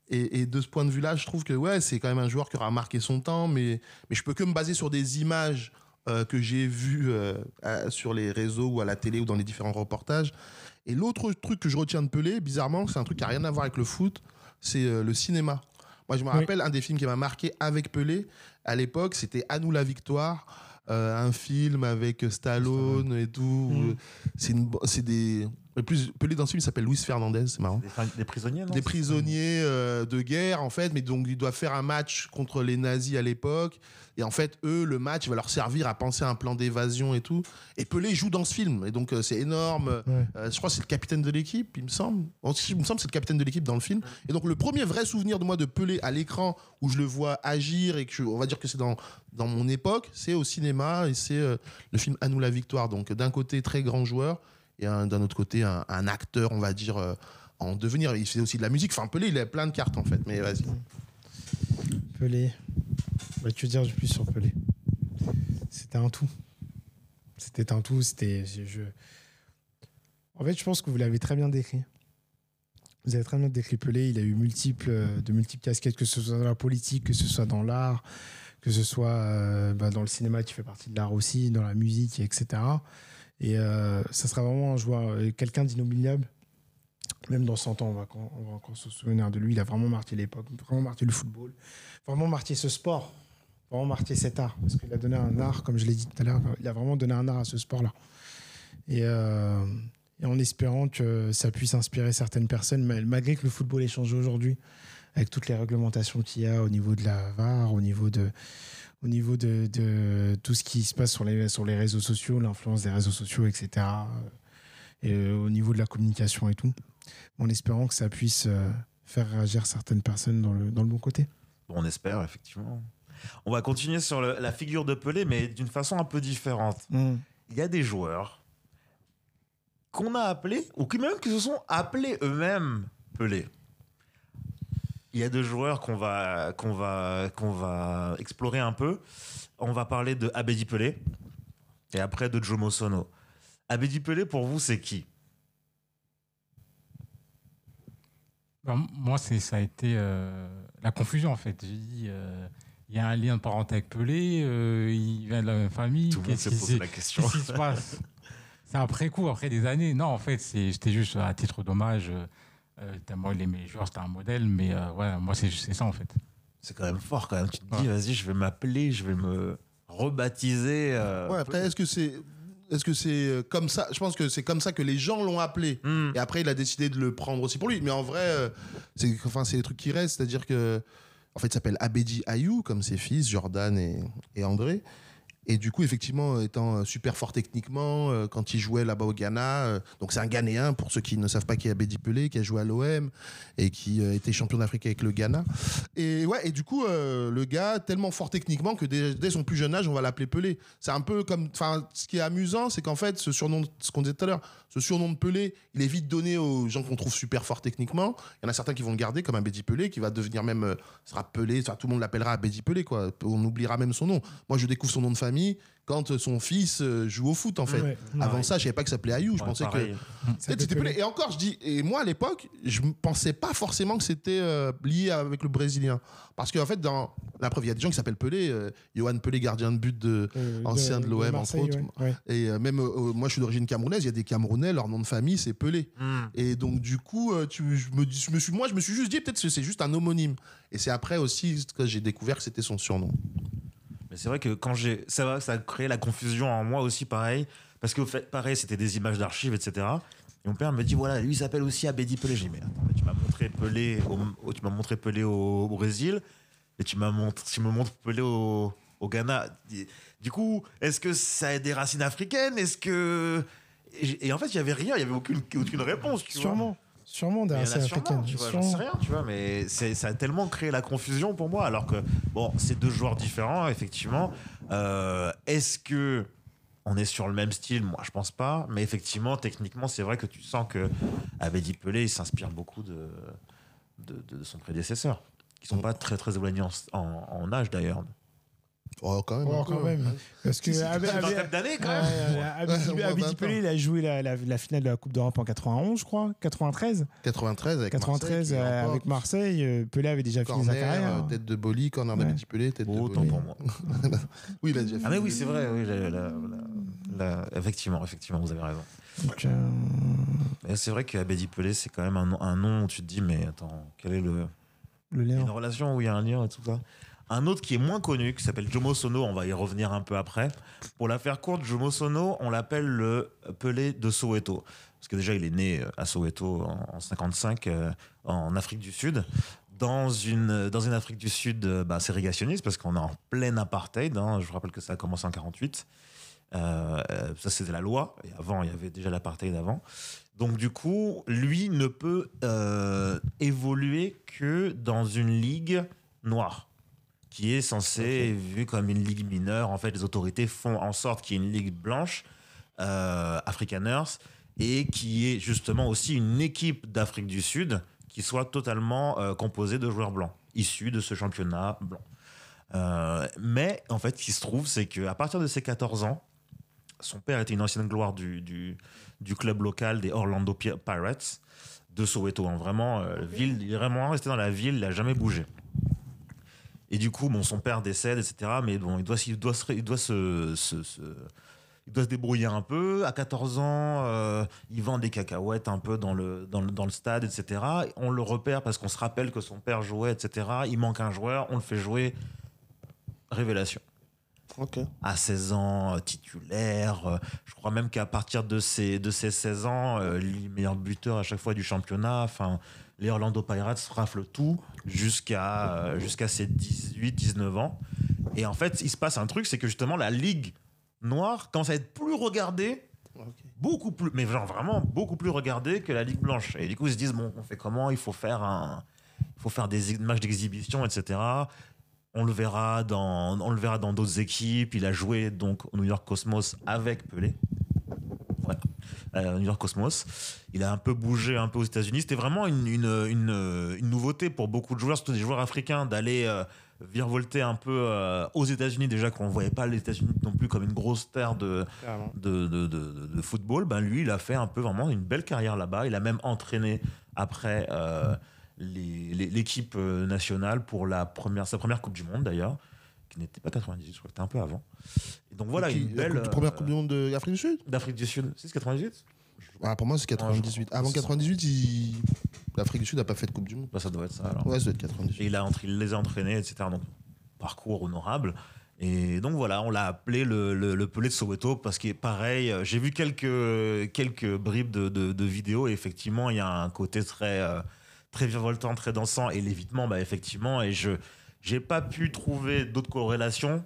Et, et de ce point de vue-là, je trouve que ouais, c'est quand même un joueur qui aura marqué son temps, mais, mais je peux que me baser sur des images euh, que j'ai vues euh, à- sur les réseaux ou à la télé ou dans les différents reportages. Et l'autre truc que je retiens de Pelé, bizarrement, c'est un truc qui n'a rien à voir avec le foot, c'est euh, le cinéma. Moi, je me Oui. rappelle un des films qui m'a marqué avec Pelé à l'époque, c'était À nous la victoire. euh, un film avec Stallone et tout. Mm. Bo- c'est des. Le Plus, Pelé dans ce film il s'appelle Luis Fernandez, c'est marrant. Des, prisonniers non des prisonniers euh, de guerre en fait mais donc ils doivent faire un match contre les nazis à l'époque. Et en fait eux le match va leur servir à penser à un plan d'évasion et tout. Et Pelé joue dans ce film. Et donc euh, c'est énorme. Ouais. Euh, je crois que c'est le capitaine de l'équipe il me semble. Il me semble que c'est le capitaine de l'équipe dans le film. Et donc le premier vrai souvenir de moi de Pelé à l'écran où je le vois agir et que je- on va dire que c'est dans dans mon époque c'est au cinéma. Et c'est euh, le film À nous la victoire. Donc d'un côté très grand joueur et un- d'un autre côté un, acteur on va dire euh, en devenir. Il fait aussi de la musique. Enfin, Pelé, il a plein de cartes en fait. Mais vas-y. Pelé. Bah, tu veux dire du plus sur Pelé? C'était un tout. C'était un tout. C'était. je- je- En fait, je pense que vous l'avez très bien décrit. Vous avez très bien décrit Pelé. Il a eu multiples, euh, de multiples casquettes, que ce soit dans la politique, que ce soit dans l'art, que ce soit euh, bah, dans le cinéma qui fait partie de l'art aussi, dans la musique, etc. Et euh, ça sera vraiment un joueur, euh, quelqu'un d'inoubliable. Même dans 100 ans, on va, encore- se souvenir de lui. Il a vraiment marqué l'époque, vraiment marqué le football, vraiment marqué ce sport, vraiment marqué cet art. Parce qu'il a donné un art, comme je l'ai dit tout à l'heure, il a vraiment donné un art à ce sport-là. Et, euh, en espérant que ça puisse inspirer certaines personnes, mal- malgré que le football ait changé aujourd'hui, avec toutes les réglementations qu'il y a au niveau de la VAR, au niveau de, au niveau de, de tout ce qui se passe sur les, sur les réseaux sociaux, l'influence des réseaux sociaux, etc. Et euh, au niveau de la communication et tout. En espérant que ça puisse euh, faire réagir certaines personnes dans le, dans le bon côté. On espère, effectivement. On va continuer sur le- la figure de Pelé, mais d'une façon un peu différente. Il y a des joueurs qu'on a appelés, ou qui même qui se sont appelés eux-mêmes Pelé. Il y a deux joueurs qu'on va, qu'on va, qu'on va explorer un peu. On va parler de Abedi Pelé et après de Jomo Sono. Abedi Pelé, pour vous, c'est qui? Ben, moi, ça a été euh, la confusion, en fait. J'ai dit, euh, il y a un lien de parenté avec Pelé, euh, il vient de la même famille. Tout le monde posé s'est- la question. Qu'est-ce qui se passe? C'est après coup, après des années. Non, en fait, c'était juste à titre d'hommage. Tellement il aimait les joueurs, c'était un modèle. Mais euh, ouais, moi, c'est, c'est ça, en fait. C'est quand même fort, quand même. Tu te dis, Ouais. vas-y, je vais m'appeler, je vais me rebaptiser. euh, Ouais, après, est-ce que c'est. Est-ce que c'est euh, comme ça Je pense que c'est comme ça que les gens l'ont appelé. hmm. Et après, il a décidé de le prendre aussi pour lui. Mais en vrai, c'est enfin, c'est des trucs qui restent. C'est-à-dire que, en fait, il s'appelle Abedi Ayou, comme ses fils, Jordan et, et André. Et du coup, effectivement, étant euh, super fort techniquement, euh, quand il jouait là-bas au Ghana, euh, donc c'est un Ghanéen, pour ceux qui ne savent pas qui est Abedi Pelé, qui a joué à l'OM et qui était champion d'Afrique avec le Ghana. Et ouais, et du coup, le gars, tellement fort techniquement que dès, son plus jeune âge, on va l'appeler Pelé. C'est un peu comme. Enfin, ce qui est amusant, c'est qu'en fait, ce surnom, ce qu'on disait tout à l'heure, ce surnom de Pelé, il est vite donné aux gens qu'on trouve super forts techniquement. Il y en a certains qui vont le garder, comme un Bédi Pelé, qui va devenir même. sera Pelé, tout le monde l'appellera Bédi Pelé, quoi. On oubliera même son nom. Moi, je découvre son nom de famille quand son fils euh, joue au foot, en fait. Ouais. Avant ça, je savais pas que ça s'appelait Ayou. Je Ouais, pensais que. pareil. C'était. Pelé. Et encore, je dis, et moi à l'époque, je ne pensais pas forcément que c'était euh, lié avec le Brésilien. Parce qu'en fait, dans la preuve, il y a des gens qui s'appellent Pelé, euh, Johan Pelé, gardien de but de. Euh, Ancien de l'OM, entre autres. Et euh, même, euh, moi je suis d'origine camerounaise, il y a des Camerounais, leur nom de famille c'est Pelé. Hmm. Et donc du coup, euh, tu, je me, je me suis, moi je me suis juste dit peut-être que c'est juste un homonyme. Et c'est après aussi que j'ai découvert que c'était son surnom. Mais c'est vrai que quand j'ai. Ça, va, ça a créé la confusion en moi aussi, pareil. Parce que, pareil, c'était des images d'archives, etc. Et mon père me dit voilà, lui il s'appelle aussi Abedi Pelé. J'ai dit mais tu m'as montré Pelé au, tu m'as montré Pelé au, Brésil et tu m'as montré, tu me montres Pelé au, au Ghana. Du coup, est-ce que ça a des racines africaines? Est-ce que et, en fait, il y avait rien, il y avait aucune, aucune réponse. Vois. Sûrement. Sûrement des Mais il y en a racines sûrement, africaines. tu vois, j'en Sûrement. sais rien, tu vois, mais c'est- ça a tellement créé la confusion pour moi, alors que, bon, c'est deux joueurs différents, effectivement. Euh, Est-ce que on est sur le même style? Moi, je pense pas, mais effectivement, techniquement, c'est vrai que tu sens que Abedi Pelé, il s'inspire beaucoup de, de, de son prédécesseur, qui sont pas très, très éloignés en, en- en âge, d'ailleurs. Oh, quand même. Oh, peu. quand même. Parce que d'années, quand Ouais, même ouais, Abedi- Ouais, au moins Abedi 20 ans. Pelé, il a joué la, la- la finale de la Coupe d'Europe en 91, je crois. 93. 93 avec 93 Marseille. euh, avec Marseille. euh, Pelé avait déjà fini sa carrière. euh, tête de Boli, corner Ouais. d'Abedi Pelé, tête de Oh, autant Boli. pour moi. Oui, il a déjà Ah, fait. mais oui, c'est vrai, oui, la- la- la- la- effectivement, effectivement, vous avez raison. Donc, euh, c'est vrai qu'Abedi Pelé, c'est quand même un, nom- un nom où tu te dis, mais attends, quel est le. le Il y a lien. une relation où il y a un lien et tout ça? Un autre qui est moins connu, qui s'appelle Jomo Sono, on va y revenir un peu après. Pour la faire courte, Jomo Sono, on l'appelle le Pelé de Soweto. Parce que déjà, il est né à Soweto en, en 55, euh, en Afrique du Sud. Dans une, dans une Afrique du Sud euh, bah, ségrégationniste, parce qu'on est en plein apartheid. hein. je vous rappelle que ça a commencé en 48. Euh, euh, ça, c'était la loi. Et avant, il y avait déjà l'apartheid avant. Donc, du coup, lui ne peut euh, évoluer que dans une ligue noire, qui est censée, vue comme une ligue mineure. En fait, les autorités font en sorte qu'il y ait une ligue blanche, euh, Afrikaners, et qui est justement aussi une équipe d'Afrique du Sud qui soit totalement euh, composé de joueurs blancs, issus de ce championnat blanc. Euh, mais en fait, ce qui se trouve, c'est qu'à partir de ses 14 ans, son père était une ancienne gloire du, du, du club local des Orlando Pi- Pirates de Soweto. hein. Vraiment, euh, ville, il est vraiment resté dans la ville, il n'a jamais bougé. Et du coup, bon, son père décède, etc. Mais bon, il doit, il doit, se, il doit se, se- se- il doit se débrouiller un peu. À 14 ans, euh, il vend des cacahuètes un peu dans le, dans le, dans le stade, etc. On le repère parce qu'on se rappelle que son père jouait, etc. Il manque un joueur, on le fait jouer. Révélation Ok. à 16 ans, euh, titulaire. Euh, Je crois même qu'à partir de ses, de ses 16 ans, euh, lui, meilleur buteur à chaque fois du championnat. Enfin, les Orlando Pirates raflent tout jusqu'à euh, jusqu'à ses 18, 19 ans. Et en fait, il se passe un truc, c'est que justement, la Ligue noire commence à être plus regardée beaucoup plus, mais genre vraiment beaucoup plus regardée que la Ligue blanche. Et du coup, ils se disent bon, on fait comment? Il faut faire un, il faut faire des matchs d'exhibition, etc. On le verra dans, on le verra dans d'autres équipes. Il a joué donc au New York Cosmos avec Pelé. Voilà. Euh, New York Cosmos. Il a un peu bougé un peu aux États-Unis. C'était vraiment une, une, une, une nouveauté pour beaucoup de joueurs, surtout des joueurs africains, d'aller euh, virevolter un peu euh, aux États-Unis. Déjà qu'on ne voyait pas les États-Unis non plus comme une grosse terre de, de, de, football, ben lui, il a fait un peu vraiment une belle carrière là-bas. Il a même entraîné après euh, l'équipe nationale pour la première, sa première Coupe du Monde d'ailleurs, qui n'était pas 98, je crois que c'était un peu avant. Et donc voilà, une la belle. coupe- première euh, Coupe du Monde de- d'Afrique du Sud d'Afrique du Sud. C'est 98 Ah, Pour moi, c'est 98. Ouais, je- Avant 98, il- l'Afrique du Sud n'a pas fait de Coupe du Monde. Bah, Ça doit être ça alors. Ouais, ça doit être 98. Et il, a, il les a entraînés, etc. Donc, parcours honorable. Et donc voilà, on l'a appelé le, le, le Pelé de Soweto parce est pareil. J'ai vu quelques, quelques bribes de, de, de vidéos et effectivement, il y a un côté très, euh, très virevoltant, très dansant. Et l'évitement, bah, effectivement, et je j'ai pas pu trouver d'autres corrélations,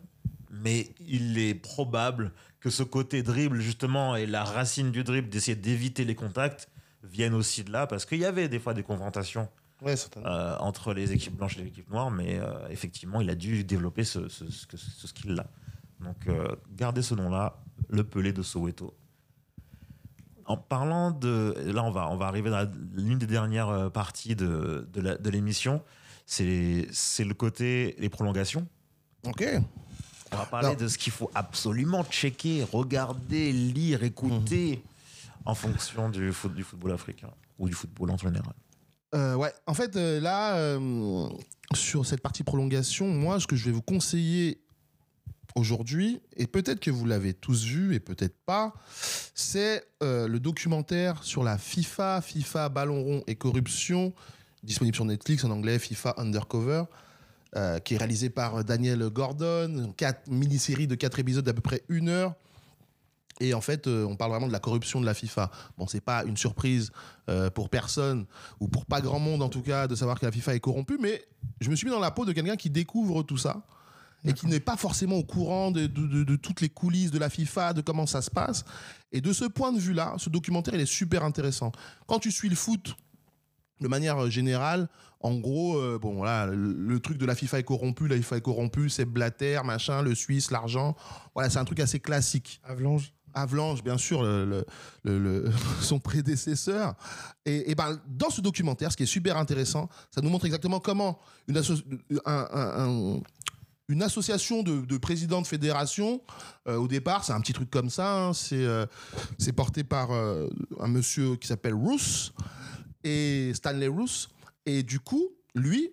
mais il est probable que ce côté dribble, justement, et la racine du dribble, d'essayer d'éviter les contacts, viennent aussi de là parce qu'il y avait des fois des confrontations Ouais, euh, entre les équipes blanches et les équipes noires, mais euh, effectivement, il a dû développer ce, ce, ce- ce skill-là. Donc, euh, gardez ce nom-là, le Pelé de Soweto. En parlant de. Là, on va, on va arriver dans l'une des dernières parties de, de l'émission. C'est le côté. les prolongations. Ok. On va parler de ce qu'il faut absolument checker, regarder, lire, écouter en fonction du, foot, du football africain ou du football en général. Euh, ouais, en fait, euh, là, euh, sur cette partie prolongation, moi, ce que je vais vous conseiller aujourd'hui, et peut-être que vous l'avez tous vu et peut-être pas, c'est le documentaire sur la FIFA, FIFA Ballon rond et corruption, disponible sur Netflix en anglais, FIFA Undercover, euh, qui est réalisé par Daniel Gordon, quatre mini-séries de quatre épisodes d'à peu près une heure. Et en fait, euh, on parle vraiment de la corruption de la FIFA. Bon, c'est pas une surprise euh, pour personne, ou pour pas grand monde en tout cas, de savoir que la FIFA est corrompue, mais je me suis mis dans la peau de quelqu'un qui découvre tout ça et qui n'est pas forcément au courant de, de- de- de toutes les coulisses de la FIFA, de comment ça se passe. Et de ce point de vue-là, ce documentaire, il est super intéressant. Quand tu suis le foot de manière générale, en gros, euh, bon, voilà, le, le truc de la FIFA est corrompu, la FIFA est corrompue, c'est Blatter, machin, le Suisse, l'argent. Voilà, c'est un truc assez classique. Avalanche. Avalanche, bien sûr, le- le- le- le- son prédécesseur. Et, et ben, dans ce documentaire, ce qui est super intéressant, ça nous montre exactement comment une, asso- un- un- un- une association de, de présidents de fédération, euh, au départ, c'est un petit truc comme ça, hein, c'est euh, porté par euh, un monsieur qui s'appelle Roos, et Stanley Roos. Et du coup, lui,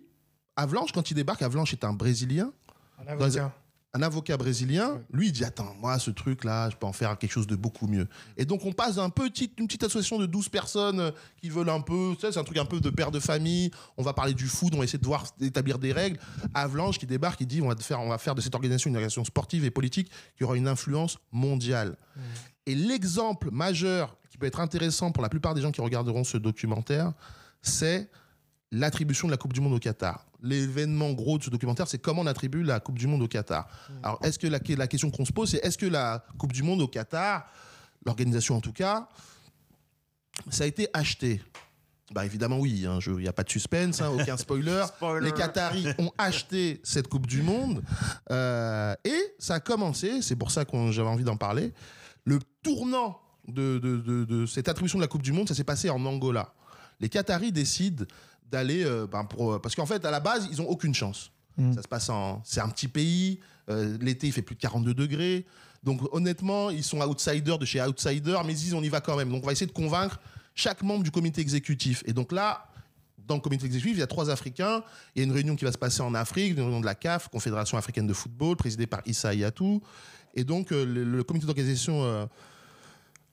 Avalanche, quand il débarque, Avalanche est un Brésilien Un avocat. un avocat brésilien, lui, il dit Attends, moi, ce truc-là, je peux en faire quelque chose de beaucoup mieux. Et donc, on passe d'un petit, une petite association de 12 personnes euh, qui veulent un peu, c'est un truc un peu de père de famille. On va parler du foot, on va essayer de voir établir des règles. Avalanche qui débarque, il dit on va, faire, on va faire de cette organisation une organisation sportive et politique qui aura une influence mondiale. Et l'exemple majeur qui peut être intéressant pour la plupart des gens qui regarderont ce documentaire, c'est l'attribution de la Coupe du Monde au Qatar. L'événement gros de ce documentaire, c'est comment on attribue la Coupe du Monde au Qatar. Alors, est-ce que la, la question qu'on se pose, c'est est-ce que la Coupe du Monde au Qatar, l'organisation en tout cas, ça a été acheté? Bah évidemment oui, hein, il n'y a pas de suspense, hein, aucun spoiler. Spoiler. Les Qataris ont acheté cette Coupe du Monde euh, et ça a commencé, c'est pour ça que j'avais envie d'en parler. Le tournant de, de- de- de cette attribution de la Coupe du Monde, ça s'est passé en Angola. Les Qataris décident d'aller euh, ben, pour parce qu'en fait à la base ils ont aucune chance. Mm. Ça se passe en c'est un petit pays, euh, l'été il fait plus de 42 degrés. Donc honnêtement, ils sont outsiders de chez outsiders, mais ils disent on y va quand même. Donc on va essayer de convaincre chaque membre du comité exécutif. Et donc là, dans le comité exécutif, il y a trois Africains. Il y a une réunion qui va se passer en Afrique, une réunion de la CAF, Confédération africaine de football, présidée par Issa Hayatou. Et donc euh, le, comité d'organisation euh,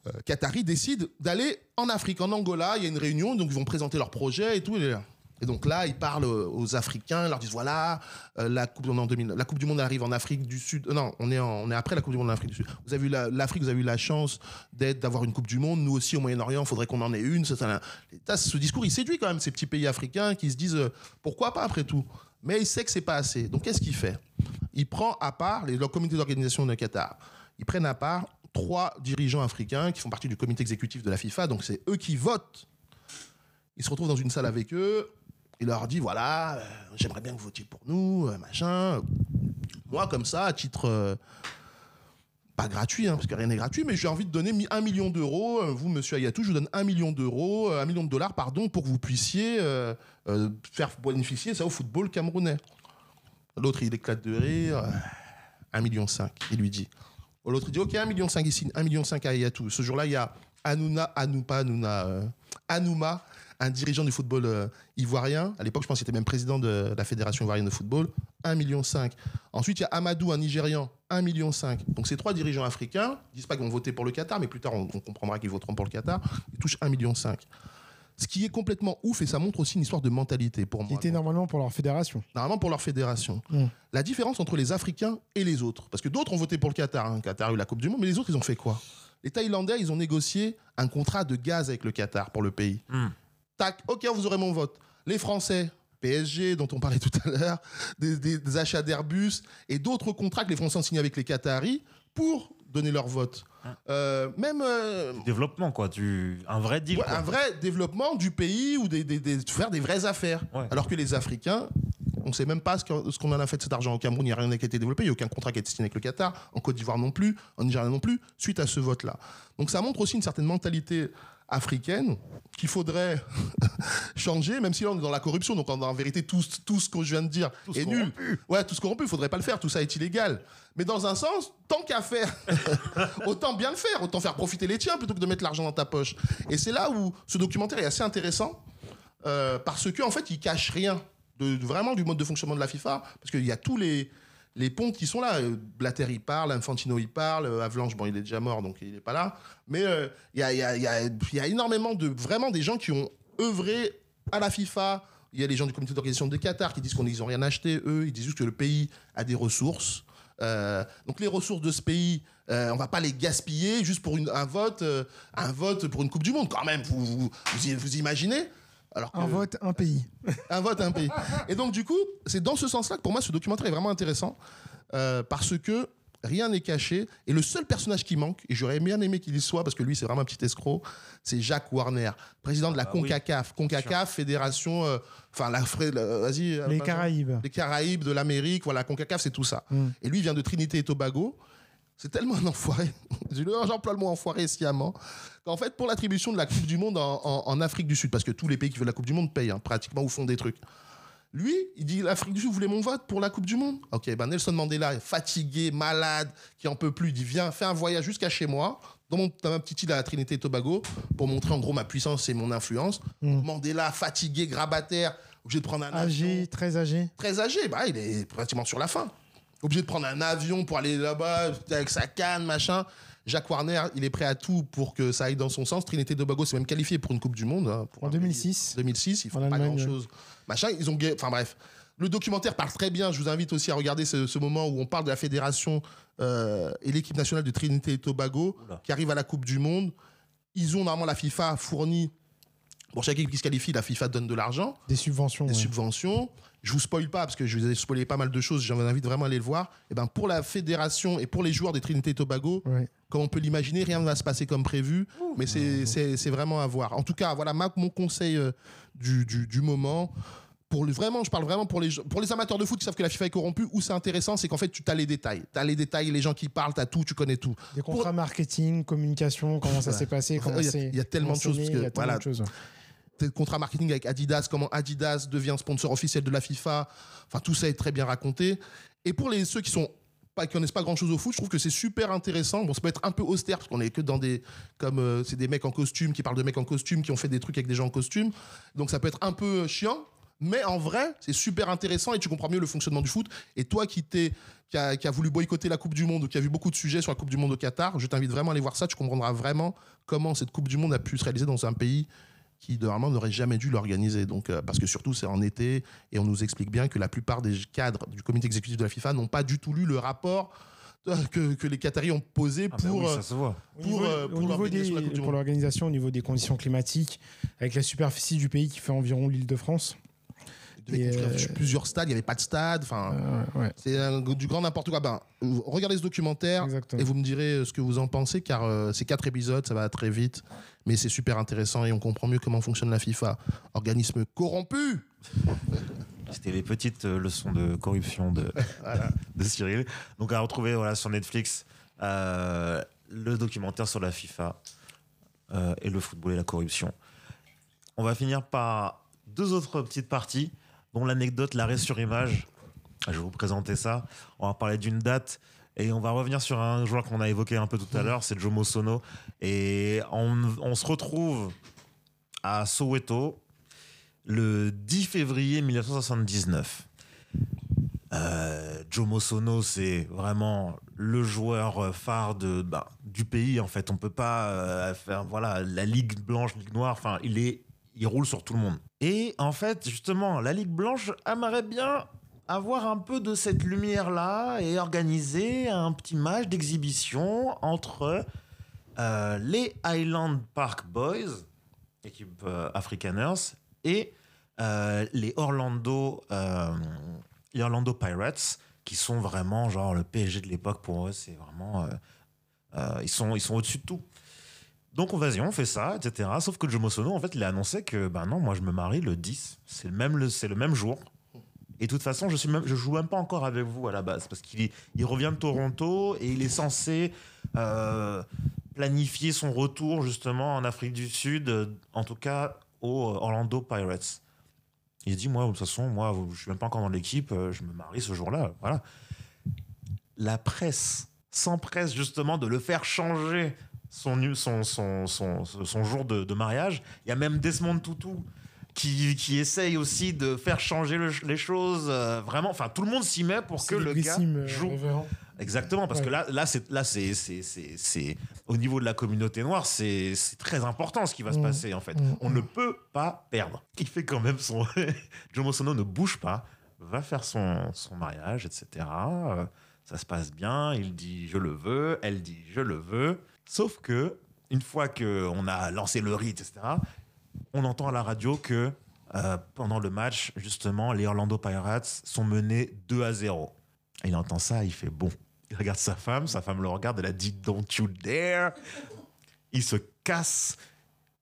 euh, qatari décide d'aller en Afrique, en Angola. Il y a une réunion, donc ils vont présenter leur projet et tout. Et donc là, ils parlent aux Africains, ils leur disent voilà, la, coupe, on est en 2000 la Coupe du Monde arrive en Afrique du Sud. Non, on est, on après la Coupe du Monde en Afrique du Sud. Vous avez eu la- l'Afrique, vous avez eu la chance d'avoir une Coupe du Monde. Nous aussi, au Moyen-Orient, il faudrait qu'on en ait une. Ça, ce discours, il séduit quand même ces petits pays africains qui se disent pourquoi pas après tout? Mais il sait que c'est pas assez. Donc qu'est-ce qu'il fait? Il prend à part les, le d'organisation de Qatar. Ils prennent à part trois dirigeants africains qui font partie du comité exécutif de la FIFA. Donc c'est eux qui votent. Ils se retrouvent dans une salle avec eux. Il leur dit voilà, euh, j'aimerais bien que vous votiez pour nous, euh, machin. Moi, comme ça, à titre euh, pas gratuit, hein, parce que rien n'est gratuit, mais j'ai envie de donner mi- un million d'euros. Euh, Vous, monsieur Ayatou, je vous donne un million d'euros, euh, un million de dollars, pardon, pour que vous puissiez euh, euh, faire bénéficier ça au football camerounais. L'autre, il éclate de rire. euh, 1,5 million, il lui dit. L'autre, il dit Ok, 1,5 million ici, 1,5 million à Ayatou. Ce jour-là, il y a Anouna, Anoupa, Anouna, euh, Anouma, un dirigeant du football euh, ivoirien. À l'époque, je pense qu'il était même président de la Fédération ivoirienne de football. 1,5 million. Ensuite, il y a Amadou, un Nigérian. 1,5 million. Donc, ces trois dirigeants africains ils disent pas qu'ils vont voter pour le Qatar, mais plus tard, on, on comprendra qu'ils voteront pour le Qatar. Ils touchent 1,5 million. Ce qui est complètement ouf, et ça montre aussi une histoire de mentalité pour Qui moi. était normalement pour leur fédération. Normalement pour leur fédération. Mm. La différence entre les Africains et les autres. Parce que d'autres ont voté pour le Qatar. hein. Le Qatar a eu la Coupe du Monde, mais les autres, ils ont fait quoi? Les Thaïlandais, ils ont négocié un contrat de gaz avec le Qatar pour le pays. Hmm. Tac, ok, vous aurez mon vote. Les Français, PSG, dont on parlait tout à l'heure, des, des- des achats d'Airbus et d'autres contrats que les Français ont signés avec les Qataris pour donner leur vote. Euh, même euh, Développement, quoi. Du... Un vrai deal. Ouais, un vrai développement du pays ou des, des- des- faire des vraies affaires. Ouais. Alors que les Africains, on ne sait même pas ce qu'on en a fait de cet argent. Au Cameroun, il n'y a rien qui a été développé, il n'y a aucun contrat qui a été signé avec le Qatar, en Côte d'Ivoire non plus, en Nigeria non plus, suite à ce vote-là. Donc ça montre aussi une certaine mentalité africaine qu'il faudrait changer, même si là on est dans la corruption, donc en, en vérité tout, tout ce que je viens de dire est nul. Ouais, tout ce corrompu, il faudrait pas le faire, tout ça est illégal. Mais dans un sens, tant qu'à faire, autant bien le faire, autant faire profiter les tiens plutôt que de mettre l'argent dans ta poche. Et c'est là où ce documentaire est assez intéressant, euh, parce qu'en fait, il cache rien de, de- vraiment du mode de fonctionnement de la FIFA, parce qu'il y a tous les, les pontes qui sont là. Euh, Blatter, il parle, Infantino, il parle, euh, Avalanche, bon, il est déjà mort, donc il n'est pas là. Mais euh, il y, a, il y a- énormément de, vraiment des gens qui ont œuvré à la FIFA. Il y a les gens du comité d'organisation de Qatar qui disent qu'ils n'ont rien acheté, eux, ils disent juste que le pays a des ressources. Euh, donc les ressources de ce pays, euh, on va pas les gaspiller juste pour un vote, euh, un vote pour une Coupe du Monde quand même. Vous vous imaginez Alors Un que- vote, un pays. un vote, un pays. Et donc, du coup, c'est dans ce sens-là que pour moi, ce documentaire est vraiment intéressant euh, parce que rien n'est caché. Et le seul personnage qui manque, et j'aurais bien aimé qu'il y soit parce que lui, c'est vraiment un petit escroc, c'est Jacques Warner, président de la Ah oui, CONCACAF. CONCACAF, fédération, euh, enfin, la la- vas-y. euh, Les. Caraïbes. Les Caraïbes, de l'Amérique, voilà, CONCACAF, c'est tout ça. Mm. Et lui, il vient de Trinité et Tobago. C'est tellement un enfoiré. J'emploie le mot enfoiré sciemment. Qu'en fait, pour l'attribution de la Coupe du Monde en, en- en Afrique du Sud, parce que tous les pays qui veulent la Coupe du Monde payent, hein, pratiquement, ou font des trucs. Lui, il dit l'Afrique du Sud, vous voulez mon vote pour la Coupe du Monde? Ok, ben Nelson Mandela, fatigué, malade, qui en peut plus, il dit viens, fais un voyage jusqu'à chez moi, dans, mon, dans ma petite île à la Trinité et Tobago, pour montrer en gros ma puissance et mon influence. Mm. Mandela, fatigué, grabataire, obligé de prendre un avion Âgé, très âgé. très âgé, bah, il est pratiquement sur la fin. Obligé de prendre un avion pour aller là-bas avec sa canne, machin. Jacques Warner, il est prêt à tout pour que ça aille dans son sens. Trinité Tobago s'est même qualifié pour une Coupe du Monde. hein, pour En un pays- 2006. 2006, ils font pas grand-chose. Machin, ils ont... Enfin bref. Le documentaire parle très bien. Je vous invite aussi à regarder ce, ce moment où on parle de la fédération euh, et l'équipe nationale de Trinité et Tobago Oula. qui arrive à la Coupe du Monde. Ils ont normalement la FIFA fourni. Pour chaque équipe qui se qualifie, la FIFA donne de l'argent Des subventions. des ouais. subventions. Je vous spoil pas parce que je vous ai spoilé pas mal de choses. J'en invite vraiment à aller le voir. Et ben pour la fédération et pour les joueurs des Trinité et Tobago, Ouais. comme on peut l'imaginer, rien ne va se passer comme prévu. Mais c'est- c'est c'est vraiment à voir. En tout cas, voilà ma- mon conseil euh, du, du, du moment. Pour le, vraiment, je parle vraiment pour les, pour les amateurs de foot qui savent que la FIFA est corrompue. Où c'est intéressant, c'est qu'en fait, tu as les détails. Tu as les détails, les gens qui parlent, tu as tout, tu connais tout. Des contrats marketing, communication, comment ça s'est passé, il y a- c'est il y a tellement choses, parce que, voilà. de choses. Tes contrats marketing avec Adidas, comment Adidas devient sponsor officiel de la FIFA. Enfin, tout ça est très bien raconté. Et pour les, ceux qui sont pas, connaissent pas grand chose au foot, je trouve que c'est super intéressant. Bon, ça peut être un peu austère parce qu'on est que dans des, comme euh, c'est des mecs en costume qui parlent de mecs en costume qui ont fait des trucs avec des gens en costume. Donc ça peut être un peu chiant. Mais en vrai, c'est super intéressant et tu comprends mieux le fonctionnement du foot. Et toi qui, t'es, qui, a, qui a voulu boycotter la Coupe du Monde ou qui a vu beaucoup de sujets sur la Coupe du Monde au Qatar, je t'invite vraiment à aller voir ça. Tu comprendras vraiment comment cette Coupe du Monde a pu se réaliser dans un pays qui normalement n'aurait jamais dû l'organiser. Donc, euh, parce que surtout c'est en été et on nous explique bien que la plupart des cadres du comité exécutif de la FIFA n'ont pas du tout lu le rapport que, que les Qataris ont posé Ah pour, oui, euh, l'organisation, au niveau des conditions climatiques, avec la superficie du pays qui fait environ l'île de France. Ils euh, plusieurs stades, il n'y avait pas de stade. Enfin, Euh, ouais, c'est du grand n'importe quoi. Ben, regardez ce documentaire exactement. et vous me direz euh, ce que vous en pensez, car euh, c'est quatre épisodes, ça va très vite, mais c'est super intéressant et on comprend mieux comment fonctionne la FIFA. Organisme corrompu C'était les petites euh, leçons de corruption de, de Cyril. Donc à retrouver voilà, sur Netflix euh, le documentaire sur la FIFA euh, et le football et la corruption. On va finir par deux autres petites parties, dont l'anecdote, l'arrêt sur image. Je vais vous présenter ça. On va parler d'une date et on va revenir sur un joueur qu'on a évoqué un peu tout à l'heure, c'est Jomo Sono. Et on, se retrouve à Soweto le 10 février 1979. Euh, Jomo Sono, c'est vraiment le joueur phare de, bah, du pays. En fait, on peut pas euh, faire voilà la ligue blanche, ligue noire. Enfin, il est, il roule sur tout le monde. Et en fait, justement, la ligue blanche aimerait bien avoir un peu de cette lumière là et organiser un petit match d'exhibition entre euh, les Highland Park Boys, équipe euh, Afrikaners, et euh, les Orlando, euh, les Orlando Pirates, qui sont vraiment genre le PSG de l'époque pour eux, c'est vraiment. ils sont, ils sont au-dessus de tout. Donc, on vas-y, on fait ça, etc. Sauf que Jomo Sono, en fait, il a annoncé que, ben non, moi, je me marie le 10. C'est le même, le- même jour. Et de toute façon, je suis je joue même pas encore avec vous à la base parce qu'il revient de Toronto et il est censé euh, planifier son retour justement en Afrique du Sud, euh, en tout cas aux Orlando Pirates. Il dit moi de toute façon moi je suis même pas encore dans l'équipe, euh, je me marie ce jour-là, voilà. La presse s'empresse justement de le faire changer son son son, son, jour de, de mariage. Il y a même Desmond Tutu qui, qui essaye aussi de faire changer le- les choses. euh, vraiment, enfin tout le monde s'y met pour que le gars euh, joue. révérend. Exactement, parce Ouais. que là, là, c'est, là, c'est, c'est, c'est, c'est- au niveau de la communauté noire, c'est, c'est très important ce qui va se Mhm. passer en fait. Mhm. On ne peut pas perdre. Il fait quand même son, Jomo Sono ne bouge pas, va faire son, son mariage, etc. Euh, Ça se passe bien. Il dit je le veux, elle dit je le veux. Sauf que une fois que on a lancé le rite, etc. On entend à la radio que euh, pendant le match, justement, les Orlando Pirates sont menés 2 à 0. Et il entend ça, il fait bon. Il regarde sa femme, sa femme le regarde, elle a dit Don't you dare. Il se casse,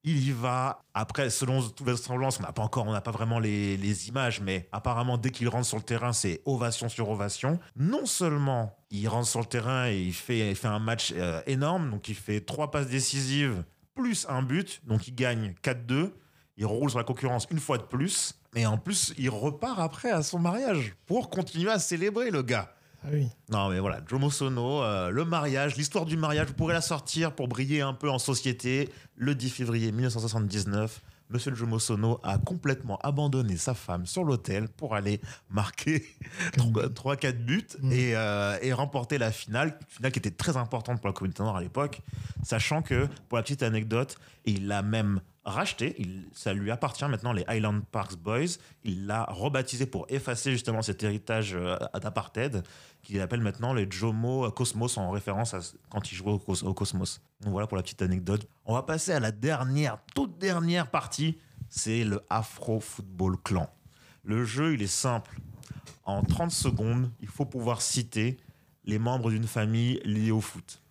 il y va. Après, selon toutes les semblances, on n'a pas encore, on n'a pas vraiment les, images, mais apparemment, dès qu'il rentre sur le terrain, c'est ovation sur ovation. Non seulement il rentre sur le terrain et il fait, un match euh, énorme, donc il fait trois passes décisives plus un but, donc il gagne 4-2. Il roule sur la concurrence une fois de plus. Et en plus, il repart après à son mariage pour continuer à célébrer le gars. Ah oui. Non, mais voilà, Jomo Sono, euh, le mariage, l'histoire du mariage, vous pourrez la sortir pour briller un peu en société. Le 10 février 1979, Monsieur Jomo Sono a complètement abandonné sa femme sur l'hôtel pour aller marquer 3-4 buts Mm. et, euh, et remporter la finale, finale qui était très importante pour la communauté noire à l'époque, sachant que, pour la petite anecdote, il l'a même racheté, ça lui appartient maintenant, les Highland Parks Boys, il l'a rebaptisé pour effacer justement cet héritage euh, d'apartheid, qu'il appelle maintenant les Jomo Cosmos en référence à quand il jouait au, au Cosmos. Donc voilà pour la petite anecdote. On va passer à la dernière, toute dernière partie, c'est le Afro Football Clan. Le jeu, il est simple. En 30 secondes, il faut pouvoir citer les membres d'une famille liée au foot.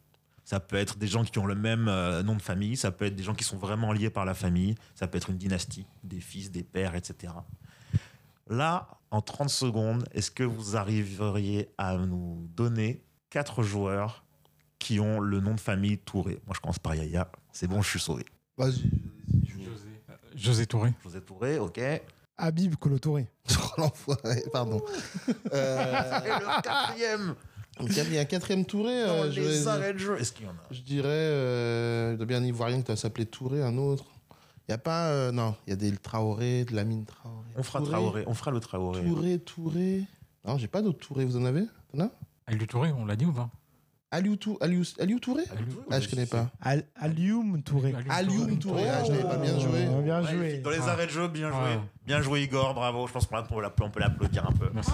Ça peut être des gens qui ont le même euh, nom de famille, ça peut être des gens qui sont vraiment liés par la famille, ça peut être une dynastie, des fils, des pères, etc. Là, en 30 secondes, est-ce que vous arriveriez à nous donner quatre joueurs qui ont le nom de famille Touré? Moi, je commence par Yaya. C'est bon, je suis sauvé. Vas-y. José. José Touré. José Touré, ok. Habib Kolotouré. Oh, l'enfoiré, pardon. Euh, Et le quatrième il y a un quatrième Touré. dans euh, je, les vais- arrêts de jeu. Est-ce qu'il y en a? je dirais, euh, il doit bien un Ivoirien qui doit s'appeler Touré, un autre. Il n'y a pas, euh, non, il y a des Traoré, de la mine Traoré. On fera Touré, Traoré, on fera le Traoré. Touré, Touré. Non, j'ai pas d'autres Touré, vous en avez? T'en as? Aliou Touré, on l'a dit ou pas? Aliou, Tou- Aliou, Aliou Touré? Ah, je connais pas. Al Alioum Touré. Alioum Touré, ah, je l'avais pas bien joué. Oh, bien Ouais, joué. Dans les Ah. arrêts de jeu, bien joué. Bien joué Igor, bravo. Je pense qu'on peut l'app- on peut l'applaudir un peu. Merci.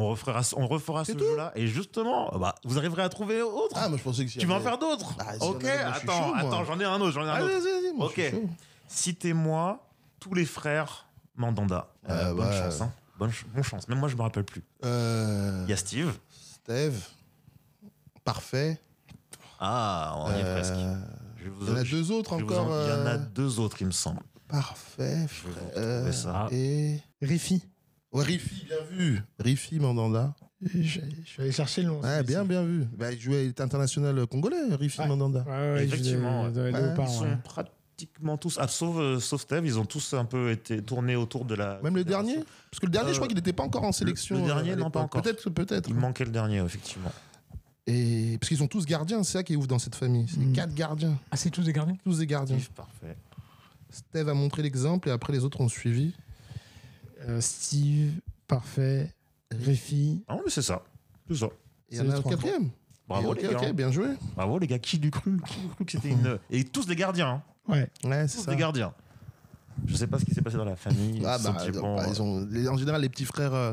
On refera, on refera ce jeu-là. Et justement, bah, vous arriverez à trouver autre. Ah, moi je pensais que tu vas en faire d'autres Ah, si Ok, moi, je suis attends, chaud, moi. attends, j'en ai un autre, j'en ai un Allez, autre. vas-y, vas-y, moi, je suis Ok. chaud. Citez-moi tous les frères Mandanda. Euh, Euh, bonne bah, chance, hein. Bonne, ch- bonne chance. Même moi, je me rappelle plus. Euh, Il y a Steve. Steve. Parfait. Ah, on y est Euh, presque. Je vais vous- Il y en a je- deux autres je vais vous encore. en- Il y en a euh, deux autres, il me semble. Parfait. Je vais vous frère. Retrouver ça. Et. Rifi. Ouais, Rifi, bien vu. Rifi Mandanda. Je, je vais aller chercher le nom. Ouais, bien, bien vu. Bah, il jouait, il était international congolais, Rifi Ouais. Mandanda. Ouais, ouais, Effectivement, je ouais. Ouais, Ils sont ouais. pratiquement tous, ah, sauf, euh, sauf Steve, ils ont tous un peu été tournés autour de la. Même le dernier Parce que le dernier, Euh, je crois qu'il n'était pas encore en sélection. le dernier, euh, à non, pas l'époque. encore. Peut-être, peut-être. Il manquait le dernier, effectivement. Et parce qu'ils sont tous gardiens, c'est ça qui est ouf dans cette famille. C'est Mm. quatre gardiens, Ah, c'est tous des gardiens? Tous des gardiens. Steve, parfait. Steve a montré l'exemple et après les autres ont suivi. Euh, Steve, parfait. Rifi. Ah, mais c'est ça. C'est ça. Il y en C'est a un quatrième. Bravo, Et les gars. ok, bien joué. Bravo, les gars. Qui l'eût cru Qui l'eût cru que c'était une. Et tous des gardiens. hein. Ouais. Ouais, c'est Tous ça. des gardiens. Je sais pas ce qui s'est passé dans la famille. Ah bah, bon, bah, ils ont, les- en général, les petits frères euh,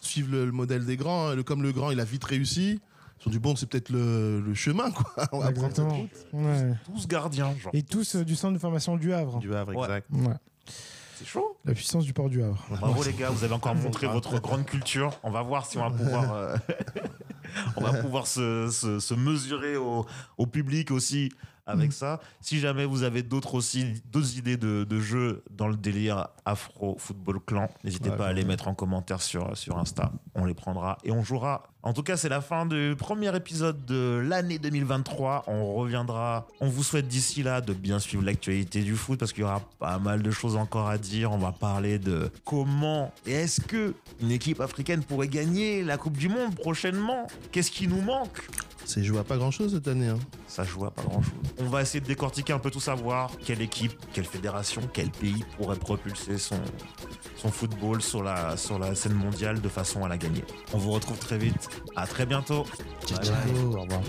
suivent le, le modèle des grands. hein. Le- comme le grand, il a vite réussi. Ils ont dit bon, c'est peut-être le, le chemin, quoi. On va prendre Exactement. Ouais. Tous gardiens, genre. Et tous euh, du centre de formation du Havre. Du Havre, Ouais. exact. Ouais. C'est chaud. La puissance du port du Havre. Bravo les gars, vous avez encore montré votre grande culture. On va voir si on va pouvoir, euh, on va pouvoir se, se- se mesurer au, au public aussi avec ça. Si jamais vous avez d'autres aussi, d'autres idées de, de jeux dans le délire Afro Football Clan, n'hésitez Ouais, pas à les mettre en commentaire sur, sur Insta. On les prendra et on jouera. En tout cas, c'est la fin du premier épisode de l'année 2023. On reviendra. On vous souhaite d'ici là de bien suivre l'actualité du foot parce qu'il y aura pas mal de choses encore à dire. On va parler de comment et est-ce que une équipe africaine pourrait gagner la Coupe du Monde prochainement? Qu'est-ce qui nous manque? C'est joué à pas grand chose cette année. hein. ça joue à pas grand chose. On va essayer de décortiquer un peu tout savoir. Quelle équipe, quelle fédération, quel pays pourrait propulser son, son football sur la, sur la scène mondiale de façon à la gagner. On vous retrouve très vite. À très bientôt. Ciao, Bye bye. ciao, au revoir.